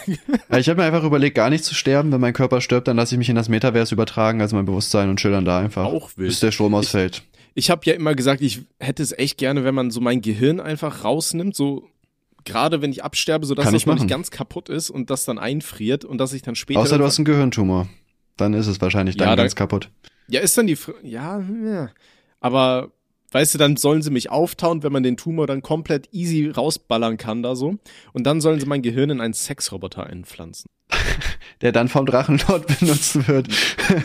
[SPEAKER 2] Ja, ich habe mir einfach überlegt, gar nicht zu sterben. Wenn mein Körper stirbt, dann lasse ich mich in das Metaverse übertragen, also mein Bewusstsein und chill dann da einfach.
[SPEAKER 3] Auch wild.
[SPEAKER 2] Bis der Strom ausfällt.
[SPEAKER 3] Ich habe ja immer gesagt, ich hätte es echt gerne, wenn man so mein Gehirn einfach rausnimmt, so gerade wenn ich absterbe, sodass
[SPEAKER 2] Kann
[SPEAKER 3] das
[SPEAKER 2] ich
[SPEAKER 3] noch
[SPEAKER 2] machen.
[SPEAKER 3] nicht ganz kaputt ist und das dann einfriert und dass ich dann später.
[SPEAKER 2] Außer du hast einen Gehirntumor. Dann ist es wahrscheinlich dann
[SPEAKER 3] Ja, da-
[SPEAKER 2] ganz kaputt.
[SPEAKER 3] ja, ist dann die. Fr ja, ja. Aber weißt du, dann sollen sie mich auftauen, wenn man den Tumor dann komplett easy rausballern kann da so. Und dann sollen sie mein Gehirn in einen Sexroboter einpflanzen. [LAUGHS]
[SPEAKER 2] Der dann vom Drachenlord [LAUGHS] benutzt wird.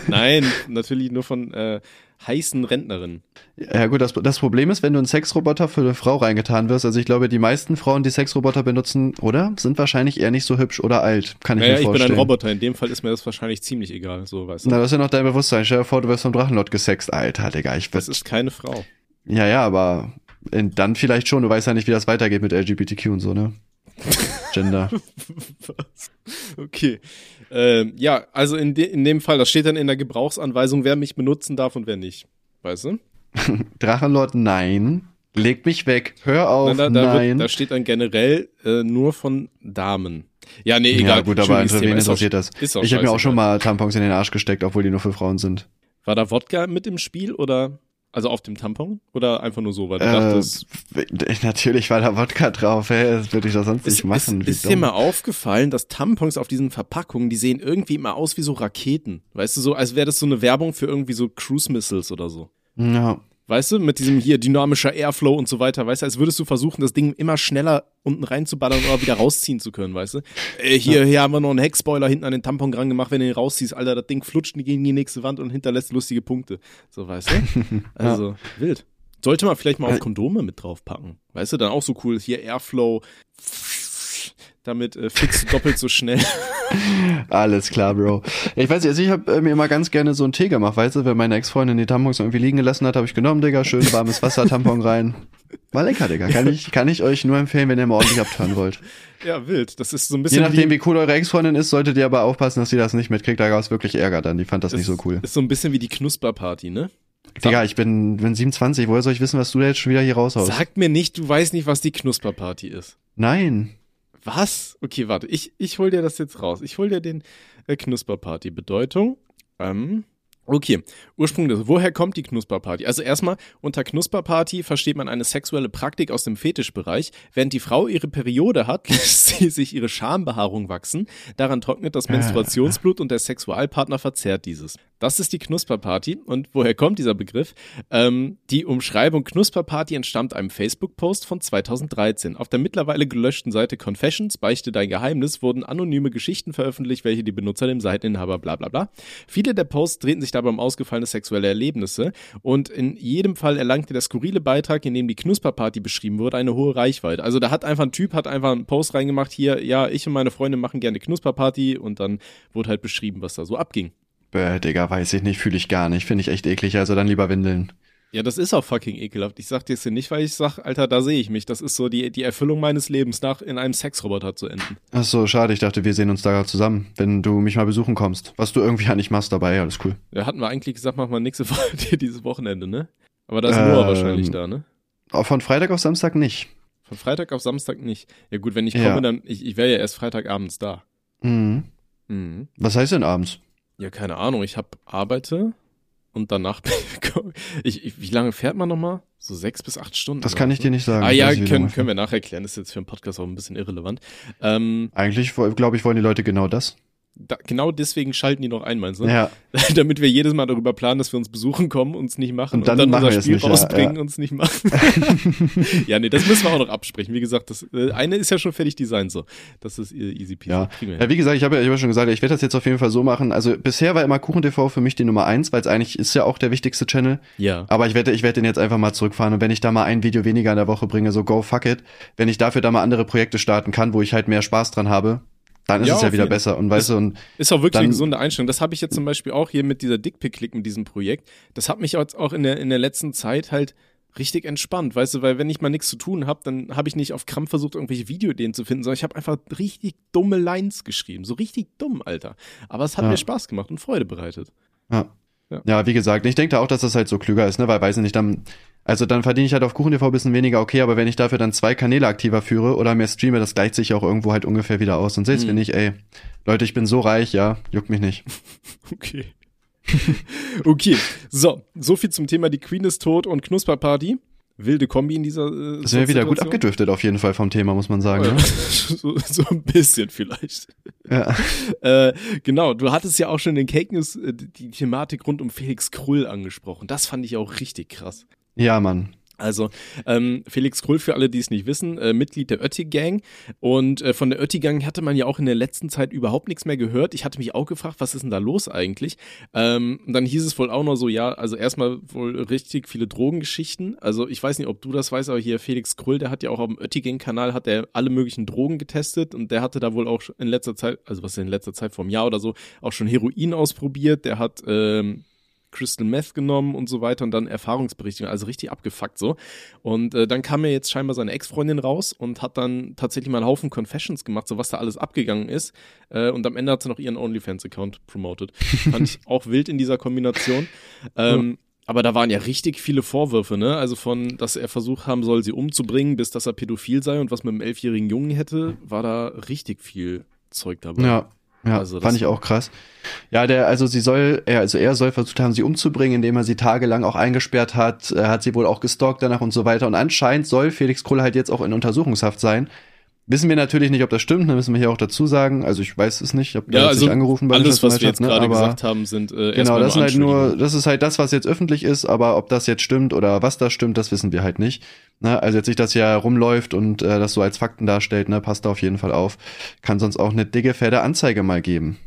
[SPEAKER 3] Nein, natürlich nur von äh, heißen Rentnerinnen.
[SPEAKER 2] Ja gut, das, das Problem ist, wenn du einen Sexroboter für eine Frau reingetan wirst, also ich glaube, die meisten Frauen, die Sexroboter benutzen, oder? Sind wahrscheinlich eher nicht so hübsch oder alt, kann ich
[SPEAKER 3] Naja,
[SPEAKER 2] mir
[SPEAKER 3] ich bin
[SPEAKER 2] vorstellen.
[SPEAKER 3] ein Roboter. In dem Fall ist mir das wahrscheinlich ziemlich egal, so weißt du.
[SPEAKER 2] Na, das ist ja noch dein Bewusstsein. Stell dir vor, du wirst vom Drachenlord gesext. Alter, Digga, ich
[SPEAKER 3] das ist keine Frau.
[SPEAKER 2] Ja, ja, aber in, dann vielleicht schon. Du weißt ja nicht, wie das weitergeht mit LGBTQ und so, ne? [LAUGHS] Gender.
[SPEAKER 3] Was? Okay. Ähm, ja, also in, de in dem Fall, das steht dann in der Gebrauchsanweisung, wer mich benutzen darf und wer nicht. Weißt du? [LAUGHS]
[SPEAKER 2] Drachenlord, nein. Leg mich weg. Hör auf,
[SPEAKER 3] Na, da, da,
[SPEAKER 2] nein.
[SPEAKER 3] wird, da steht dann generell äh, nur von Damen. Ja, nee, egal.
[SPEAKER 2] ja, gut, aber wen interessiert das?
[SPEAKER 3] ist auch,
[SPEAKER 2] Ich habe mir auch schon mal Tampons in den Arsch gesteckt, obwohl die nur für Frauen sind.
[SPEAKER 3] War da Wodka mit im Spiel oder also auf dem Tampon oder einfach nur so, weil du
[SPEAKER 2] Äh,
[SPEAKER 3] dachtest, [LAUGHS]
[SPEAKER 2] natürlich war da Wodka drauf, hä? Das würde ich doch sonst
[SPEAKER 3] ist,
[SPEAKER 2] nicht machen.
[SPEAKER 3] ist, ist dir mal aufgefallen, dass Tampons auf diesen Verpackungen, die sehen irgendwie immer aus wie so Raketen. Weißt du, so als wäre das so eine Werbung für irgendwie so Cruise Missiles oder so.
[SPEAKER 2] Ja.
[SPEAKER 3] Weißt du, mit diesem hier dynamischer Airflow und so weiter, weißt du, als würdest du versuchen, das Ding immer schneller unten reinzuballern oder wieder rausziehen zu können, weißt du? Äh, hier, hier haben wir noch einen Heckspoiler hinten an den Tampon dran gemacht, wenn du ihn rausziehst, Alter, das Ding flutscht gegen die nächste Wand und hinterlässt lustige Punkte. So, weißt du? [LAUGHS] Also, wild. Sollte man vielleicht mal auf
[SPEAKER 2] Äh.
[SPEAKER 3] Kondome mit draufpacken. Weißt du, dann auch so cool, hier Airflow, damit äh, du doppelt so schnell. [LAUGHS]
[SPEAKER 2] Alles klar, Bro. Ich weiß nicht, also ich habe äh, mir immer ganz gerne so einen Tee gemacht, weißt du, wenn meine Ex-Freundin die Tampons irgendwie liegen gelassen hat, habe ich genommen, Digga, schön warmes Wasser, Tampon [LAUGHS] rein. War lecker, Digga. Kann ich, kann ich euch nur empfehlen, wenn ihr mal ordentlich abtören wollt.
[SPEAKER 3] ja, wild. Das ist so ein
[SPEAKER 2] Je
[SPEAKER 3] bisschen
[SPEAKER 2] nachdem,
[SPEAKER 3] wie,
[SPEAKER 2] wie cool eure Ex-Freundin ist, solltet ihr aber aufpassen, dass sie das nicht mitkriegt. Da gab es wirklich Ärger dann. Die fand das nicht so cool.
[SPEAKER 3] ist so ein bisschen wie die Knusperparty, ne?
[SPEAKER 2] Digga, ich bin, bin 27. Woher soll ich wissen, was du da jetzt schon wieder hier raushaust?
[SPEAKER 3] Sag mir nicht, du weißt nicht, was die Knusperparty ist.
[SPEAKER 2] Nein.
[SPEAKER 3] Was? Okay, warte, ich, ich hol dir das jetzt raus. Ich hol dir den äh, Knusperparty. Bedeutung. Ähm, okay, Ursprung des. Woher kommt die Knusperparty? Also erstmal, unter Knusperparty versteht man eine sexuelle Praktik aus dem Fetischbereich. Während die Frau ihre Periode hat, [LAUGHS] lässt sie sich ihre Schambehaarung wachsen. Daran trocknet das Menstruationsblut und der Sexualpartner verzehrt dieses. Das ist die Knusperparty. Und woher kommt dieser Begriff? Ähm, die Umschreibung Knusperparty entstammt einem Facebook-Post von 2013. Auf der mittlerweile gelöschten Seite Confessions, Beichte dein Geheimnis, wurden anonyme Geschichten veröffentlicht, welche die Benutzer dem Seiteninhaber bla bla bla. Viele der Posts drehten sich dabei um ausgefallene sexuelle Erlebnisse und in jedem Fall erlangte der skurrile Beitrag, in dem die Knusperparty beschrieben wurde, eine hohe Reichweite. Also da hat einfach ein Typ, hat einfach einen Post reingemacht, hier, ja, ich und meine Freunde machen gerne Knusperparty und dann wurde halt beschrieben, was da so abging.
[SPEAKER 2] Bäh, Digga, weiß ich nicht, fühle ich gar nicht. Finde ich echt eklig. Also dann lieber Windeln.
[SPEAKER 3] Ja, das ist auch fucking ekelhaft. Ich sag dir jetzt hier nicht, weil ich sag, Alter, da sehe ich mich. Das ist so die, die Erfüllung meines Lebens, nach in einem Sexroboter zu enden.
[SPEAKER 2] Ach so, schade. Ich dachte, wir sehen uns da zusammen, wenn du mich mal besuchen kommst. Was du irgendwie ja nicht machst dabei, alles cool.
[SPEAKER 3] Ja, hatten wir eigentlich gesagt, machen wir nächste [LAUGHS] Woche dieses Wochenende, ne? Aber da ist
[SPEAKER 2] Ähm,
[SPEAKER 3] Noah wahrscheinlich da, ne?
[SPEAKER 2] Auch von Freitag auf Samstag nicht.
[SPEAKER 3] Von Freitag auf Samstag nicht. Ja gut, wenn ich
[SPEAKER 2] Ja.
[SPEAKER 3] komme, dann, ich, ich wäre ja erst Freitagabends da.
[SPEAKER 2] Mhm.
[SPEAKER 3] Mhm.
[SPEAKER 2] Was heißt denn abends?
[SPEAKER 3] Ja, keine Ahnung. Ich hab arbeite und danach ich, ich, wie lange fährt man nochmal? So sechs bis acht Stunden.
[SPEAKER 2] Das kann ich dir nicht sagen.
[SPEAKER 3] Ah ja, können, können wir nachher erklären. Das ist jetzt für einen Podcast auch ein bisschen irrelevant. Ähm,
[SPEAKER 2] Eigentlich, glaube ich, wollen die Leute genau das.
[SPEAKER 3] Da, genau deswegen schalten die noch ein, meinst du?
[SPEAKER 2] Ja, [LAUGHS]
[SPEAKER 3] Damit wir jedes Mal darüber planen, dass wir uns besuchen kommen, uns nicht machen
[SPEAKER 2] Und dann machen
[SPEAKER 3] unser
[SPEAKER 2] wir es
[SPEAKER 3] Spiel
[SPEAKER 2] nicht, ja,
[SPEAKER 3] rausbringen,
[SPEAKER 2] ja.
[SPEAKER 3] uns nicht machen. [LAUGHS] ja, nee, das müssen wir auch noch absprechen. Wie gesagt, das äh, eine ist ja schon fertig designt so. Das ist äh, easy peasy.
[SPEAKER 2] ja. Ja. Wie gesagt, ich habe ja, ich hab ja schon gesagt, ich werde das jetzt auf jeden Fall so machen. Also bisher war immer KuchenTV für mich die Nummer eins, weil es eigentlich ist ja auch der wichtigste Channel.
[SPEAKER 3] ja.
[SPEAKER 2] Aber ich werde, ich werde den jetzt einfach mal zurückfahren und wenn ich da mal ein Video weniger in der Woche bringe, so go fuck it, wenn ich dafür da mal andere Projekte starten kann, wo ich halt mehr Spaß dran habe, dann ist
[SPEAKER 3] Ja,
[SPEAKER 2] es ja wieder besser. Und weißt du, und
[SPEAKER 3] Ist auch wirklich
[SPEAKER 2] Dann-
[SPEAKER 3] eine gesunde Einstellung. Das habe ich jetzt zum Beispiel auch hier mit dieser Dickpick-Klick mit diesem Projekt. Das hat mich jetzt auch in der, in der letzten Zeit halt richtig entspannt, weißt du, weil wenn ich mal nichts zu tun habe, dann habe ich nicht auf Krampf versucht, irgendwelche Videoideen zu finden, sondern ich habe einfach richtig dumme Lines geschrieben. So richtig dumm, Alter. Aber es hat
[SPEAKER 2] Ja.
[SPEAKER 3] mir Spaß gemacht und Freude bereitet.
[SPEAKER 2] Ja.
[SPEAKER 3] Ja.
[SPEAKER 2] Ja, wie gesagt, ich denke da auch, dass das halt so klüger ist, ne? Weil weiß ich nicht, dann, also dann verdiene ich halt auf KuchenTV ein bisschen weniger, okay, aber wenn ich dafür dann zwei Kanäle aktiver führe oder mehr streame, das gleicht sich auch irgendwo halt ungefähr wieder aus. Und selbst
[SPEAKER 3] Mhm.
[SPEAKER 2] wenn ich, ey, Leute, ich bin so reich, ja, juckt mich nicht. [LAUGHS]
[SPEAKER 3] Okay. [LAUGHS] okay, so, so viel zum Thema die Queen ist tot und Knusperparty. Wilde Kombi in dieser äh,
[SPEAKER 2] Das wäre wieder gut abgedriftet auf jeden Fall vom Thema, muss man sagen.
[SPEAKER 3] Ja.
[SPEAKER 2] Ne? [LAUGHS]
[SPEAKER 3] so, so ein bisschen vielleicht.
[SPEAKER 2] Ja. [LAUGHS]
[SPEAKER 3] Äh, genau, du hattest ja auch schon in den Cake News äh, die Thematik rund um Felix Krull angesprochen. Das fand ich auch richtig krass.
[SPEAKER 2] ja, Mann.
[SPEAKER 3] Also ähm, Felix Krull, für alle, die es nicht wissen, äh, Mitglied der Ötti-Gang. Und äh, von der Ötti-Gang hatte man ja auch in der letzten Zeit überhaupt nichts mehr gehört. Ich hatte mich auch gefragt, was ist denn da los eigentlich? Ähm, dann hieß es wohl auch noch so, ja, also erstmal wohl richtig viele Drogengeschichten. Also ich weiß nicht, ob du das weißt, aber hier Felix Krull, der hat ja auch auf dem Ötti-Gang-Kanal, hat der alle möglichen Drogen getestet und der hatte da wohl auch in letzter Zeit, also was in letzter Zeit, vor einem Jahr oder so, auch schon Heroin ausprobiert. Der hat ähm, Crystal Meth genommen und so weiter und dann Erfahrungsberichte, also richtig abgefuckt so. Und äh, dann kam ja jetzt scheinbar seine Ex-Freundin raus und hat dann tatsächlich mal einen Haufen Confessions gemacht, so was da alles abgegangen ist. Äh, und am Ende hat sie noch ihren OnlyFans-Account promoted. [LAUGHS] Fand ich auch wild in dieser Kombination. Ähm, aber da waren ja richtig viele Vorwürfe, ne? Also von, dass er versucht haben soll, sie umzubringen, bis dass er pädophil sei und was mit einem elfjährigen Jungen hätte, war da richtig viel Zeug dabei.
[SPEAKER 2] Ja. Ja,
[SPEAKER 3] Also das
[SPEAKER 2] fand ich auch krass. Ja, der, also sie soll, er, also er soll versucht haben, sie umzubringen, indem er sie tagelang auch eingesperrt hat. Er hat sie wohl auch gestalkt danach und so weiter. Und anscheinend soll Felix Krull halt jetzt auch in Untersuchungshaft sein. Wissen wir natürlich nicht, ob das stimmt, da müssen wir hier auch dazu sagen. Also ich weiß es nicht, ich habe
[SPEAKER 3] Ja, also
[SPEAKER 2] nicht angerufen bei
[SPEAKER 3] alles, was wir jetzt gerade
[SPEAKER 2] ne, aber-
[SPEAKER 3] gesagt haben, sind äh,
[SPEAKER 2] Genau, das sind halt nur, das ist halt das, was jetzt öffentlich ist, aber ob das jetzt stimmt oder was da stimmt, das wissen wir halt nicht. Ne? Also jetzt nicht, dass hier rumläuft und äh, das so als Fakten darstellt, ne, passt da auf jeden Fall auf. Kann sonst auch eine dicke, fette Anzeige mal geben.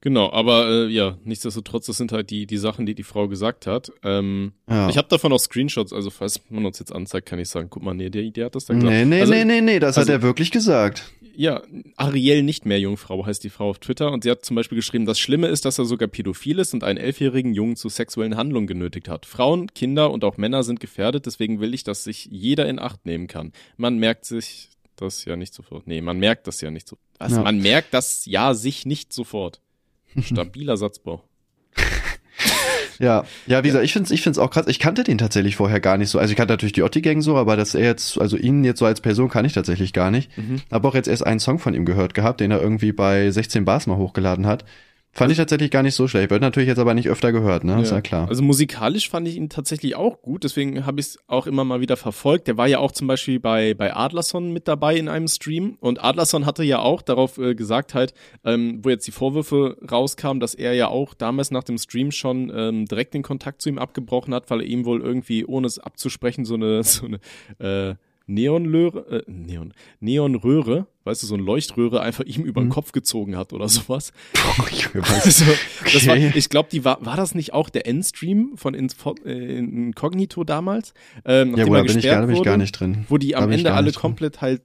[SPEAKER 3] Genau, aber äh, ja, nichtsdestotrotz, das sind halt die, die Sachen, die die Frau gesagt hat. Ähm,
[SPEAKER 2] Ja.
[SPEAKER 3] Ich habe davon auch Screenshots, also falls man uns jetzt anzeigt, kann ich sagen, guck mal, nee, der, der hat das dann gesagt.
[SPEAKER 2] Nee, nee,
[SPEAKER 3] also,
[SPEAKER 2] nee, nee, nee, das
[SPEAKER 3] also-
[SPEAKER 2] hat er wirklich gesagt.
[SPEAKER 3] Ja, Ariel nicht mehr Jungfrau heißt die Frau auf Twitter und sie hat zum Beispiel geschrieben, das Schlimme ist, dass er sogar pädophil ist und einen elfjährigen Jungen zu sexuellen Handlungen genötigt hat. Frauen, Kinder und auch Männer sind gefährdet, deswegen will ich, dass sich jeder in Acht nehmen kann. Man merkt sich das ja nicht sofort. Nee, man merkt das ja nicht so. Also
[SPEAKER 2] Ja.
[SPEAKER 3] man merkt das ja sich nicht sofort. Stabiler Satzbau. [LAUGHS]
[SPEAKER 2] Ja, ja, wie gesagt, ich find's, ich find's auch krass. Ich kannte den tatsächlich vorher gar nicht so. Also ich kannte natürlich die Otti-Gang so, aber dass er jetzt, also ihn jetzt so als Person kann ich tatsächlich gar nicht.
[SPEAKER 3] Mhm.
[SPEAKER 2] Habe auch jetzt erst einen Song von ihm gehört gehabt, den er irgendwie bei 16 Bars mal hochgeladen hat. Fand ich tatsächlich gar nicht so schlecht. Wird natürlich jetzt aber nicht öfter gehört, ne? Ist ja klar.
[SPEAKER 3] Also musikalisch fand ich ihn tatsächlich auch gut, deswegen habe ich es auch immer mal wieder verfolgt. Der war ja auch zum Beispiel bei, bei Adlerson mit dabei in einem Stream und Adlerson hatte ja auch darauf äh, gesagt halt, ähm, wo jetzt die Vorwürfe rauskamen, dass er ja auch damals nach dem Stream schon ähm, direkt den Kontakt zu ihm abgebrochen hat, weil er ihm wohl irgendwie, ohne es abzusprechen, so eine, [LAUGHS] so eine äh, Neonröhre, äh, Neon, Neonröhre, weißt du, so eine Leuchtröhre einfach ihm über den
[SPEAKER 2] Mhm.
[SPEAKER 3] Kopf gezogen hat oder sowas. [LAUGHS]
[SPEAKER 2] Was?
[SPEAKER 3] Also, war,
[SPEAKER 2] Okay.
[SPEAKER 3] ich glaube, die war, war das nicht auch der Endstream von Info, äh, Incognito damals? Ähm,
[SPEAKER 2] ja,
[SPEAKER 3] er
[SPEAKER 2] da bin ich gar, da bin ich
[SPEAKER 3] wurde,
[SPEAKER 2] gar nicht drin.
[SPEAKER 3] Wo die am
[SPEAKER 2] ich
[SPEAKER 3] Ende alle
[SPEAKER 2] drin.
[SPEAKER 3] komplett halt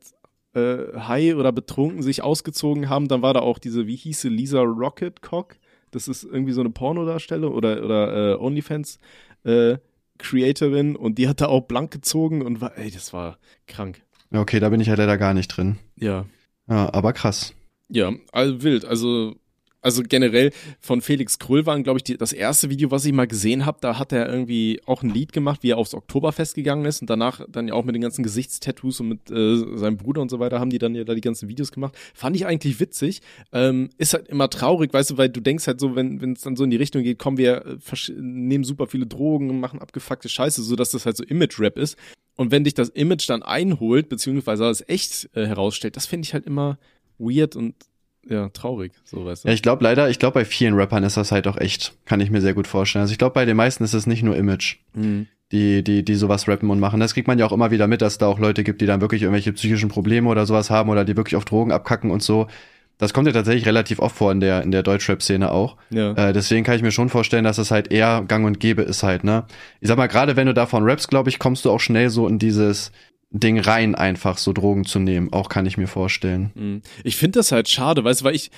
[SPEAKER 3] äh, high oder betrunken sich ausgezogen haben. Dann war da auch diese, wie hieß sie, Lisa Rocketcock. Das ist irgendwie so eine Pornodarsteller oder, oder äh, Onlyfans äh, Creatorin und die hat da auch blank gezogen und war, ey, das war krank.
[SPEAKER 2] Ja, okay, da bin ich halt leider gar nicht drin.
[SPEAKER 3] Ja.
[SPEAKER 2] Ja, aber krass.
[SPEAKER 3] Ja, also wild. Also, also generell von Felix Krull waren, glaube ich, die, das erste Video, was ich mal gesehen habe. Da hat er irgendwie auch ein Lied gemacht, wie er aufs Oktoberfest gegangen ist und danach dann ja auch mit den ganzen Gesichtstattoos und mit äh, seinem Bruder und so weiter haben die dann ja da die ganzen Videos gemacht. Fand ich eigentlich witzig. Ähm, ist halt immer traurig, weißt du, weil du denkst halt so, wenn es dann so in die Richtung geht, kommen wir äh, nehmen super viele Drogen und machen abgefuckte Scheiße, so dass das halt so Image-Rap ist. Und wenn dich das Image dann einholt, beziehungsweise als echt äh, herausstellt, das finde ich halt immer weird und ja, traurig, so weißt du.
[SPEAKER 2] Ja, ich glaube leider, ich glaube bei vielen Rappern ist das halt auch echt, kann ich mir sehr gut vorstellen. Also ich glaube bei den meisten ist es nicht nur Image,
[SPEAKER 3] Mhm.
[SPEAKER 2] die, die, die sowas rappen und machen. Das kriegt man ja auch immer wieder mit, dass da auch Leute gibt, die dann wirklich irgendwelche psychischen Probleme oder sowas haben oder die wirklich auf Drogen abkacken und so. Das kommt ja tatsächlich relativ oft vor in der, in der Deutschrap-Szene auch.
[SPEAKER 3] Ja.
[SPEAKER 2] Äh, deswegen kann ich mir schon vorstellen, dass es halt eher gang und gäbe ist halt, ne? Ich sag mal, gerade wenn du davon rappst, glaube ich, kommst du auch schnell so in dieses Ding rein, einfach so Drogen zu nehmen. Auch kann ich mir vorstellen.
[SPEAKER 3] Mhm. Ich finde das halt schade, weißt du, weil ich,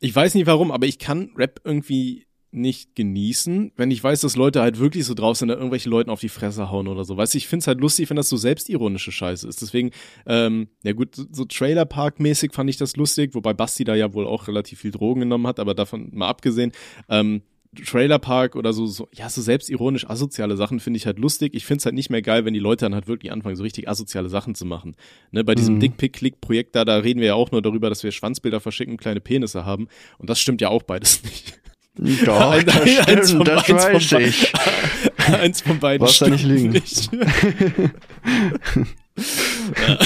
[SPEAKER 3] ich weiß nicht warum, aber ich kann Rap irgendwie nicht genießen, wenn ich weiß, dass Leute halt wirklich so drauf sind, da irgendwelche Leuten auf die Fresse hauen oder so. Weißt du, ich find's halt lustig, wenn das so selbstironische Scheiße ist. Deswegen, ähm, ja gut, so Trailer-Park-mäßig fand ich das lustig, wobei Basti da ja wohl auch relativ viel Drogen genommen hat, aber davon mal abgesehen, ähm, Trailerpark oder so, so, ja, so selbstironisch asoziale Sachen finde ich halt lustig. Ich finde es halt nicht mehr geil, wenn die Leute dann halt wirklich anfangen, so richtig asoziale Sachen zu machen. Ne, bei diesem mhm. Dickpick-Click-Projekt da, da reden wir ja auch nur darüber, dass wir Schwanzbilder verschicken, kleine Penisse haben. Und das stimmt ja auch beides nicht.
[SPEAKER 2] Doch, [LAUGHS] ein, das stimmt, eins von, das eins weiß von, ich. [LAUGHS]
[SPEAKER 3] eins von beiden
[SPEAKER 2] Was stimmt da nicht liegen. [LAUGHS]
[SPEAKER 3] Nicht.
[SPEAKER 2] ja.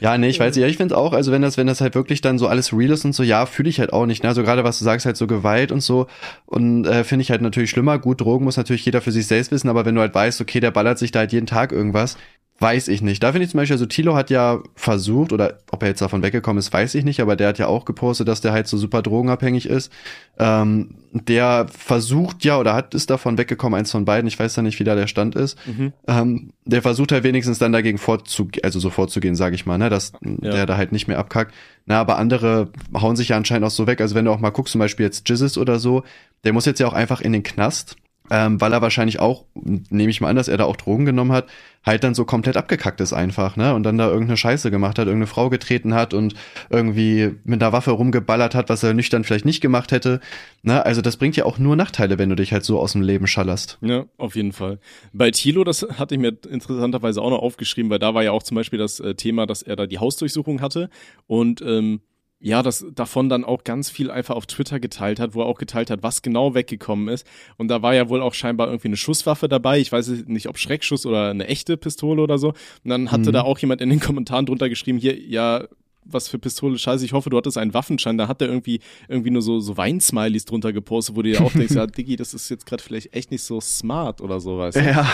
[SPEAKER 2] Ja, nee, ich weiß nicht. Ja, ich finde auch, also wenn das, wenn das halt wirklich dann so alles real ist und so, ja, fühle ich halt auch nicht. Ne? Also gerade was du sagst, halt so Gewalt und so. Und äh, finde ich halt natürlich schlimmer. Gut, Drogen muss natürlich jeder für sich selbst wissen, aber wenn du halt weißt, okay, der ballert sich da halt jeden Tag irgendwas, Weiß ich nicht. Da finde ich zum Beispiel, also Tilo hat ja versucht, oder ob er jetzt davon weggekommen ist, weiß ich nicht, aber der hat ja auch gepostet, dass der halt so super drogenabhängig ist. Ähm, der versucht ja, oder hat ist davon weggekommen, eins von beiden, ich weiß ja nicht, wie da der Stand ist. Mhm. Ähm, der versucht halt wenigstens dann dagegen vorzugehen, also so vorzugehen, sage ich mal, ne, dass ja. der da halt nicht mehr abkackt. Na, aber andere hauen sich ja anscheinend auch so weg. Also wenn du auch mal guckst, zum Beispiel jetzt Jizzes oder so, der muss jetzt ja auch einfach in den Knast ähm, weil er wahrscheinlich auch, nehme ich mal an, dass er da auch Drogen genommen hat, halt dann so komplett abgekackt ist einfach, ne? Und dann da irgendeine Scheiße gemacht hat, irgendeine Frau getreten hat und irgendwie mit einer Waffe rumgeballert hat, was er nüchtern vielleicht nicht gemacht hätte. Ne? Also das bringt ja auch nur Nachteile, wenn du dich halt so aus dem Leben schallerst.
[SPEAKER 3] Ja, auf jeden Fall. Bei Thilo, das hatte ich mir interessanterweise auch noch aufgeschrieben, weil da war ja auch zum Beispiel das äh, Thema, dass er da die Hausdurchsuchung hatte und ähm, ja, das davon dann auch ganz viel einfach auf Twitter geteilt hat, wo er auch geteilt hat, was genau weggekommen ist. Und da war ja wohl auch scheinbar irgendwie eine Schusswaffe dabei. Ich weiß nicht, ob Schreckschuss oder eine echte Pistole oder so. Und dann hatte mhm. da auch jemand in den Kommentaren drunter geschrieben, hier, ja, was für Pistole, scheiße, ich hoffe, du hattest einen Waffenschein. Da hat er irgendwie, irgendwie nur so, so Weinsmileys drunter gepostet, wo du dir auch denkst, ja, [LAUGHS] Diggi, das ist jetzt gerade vielleicht echt nicht so smart oder so, weißt du?
[SPEAKER 2] Ja.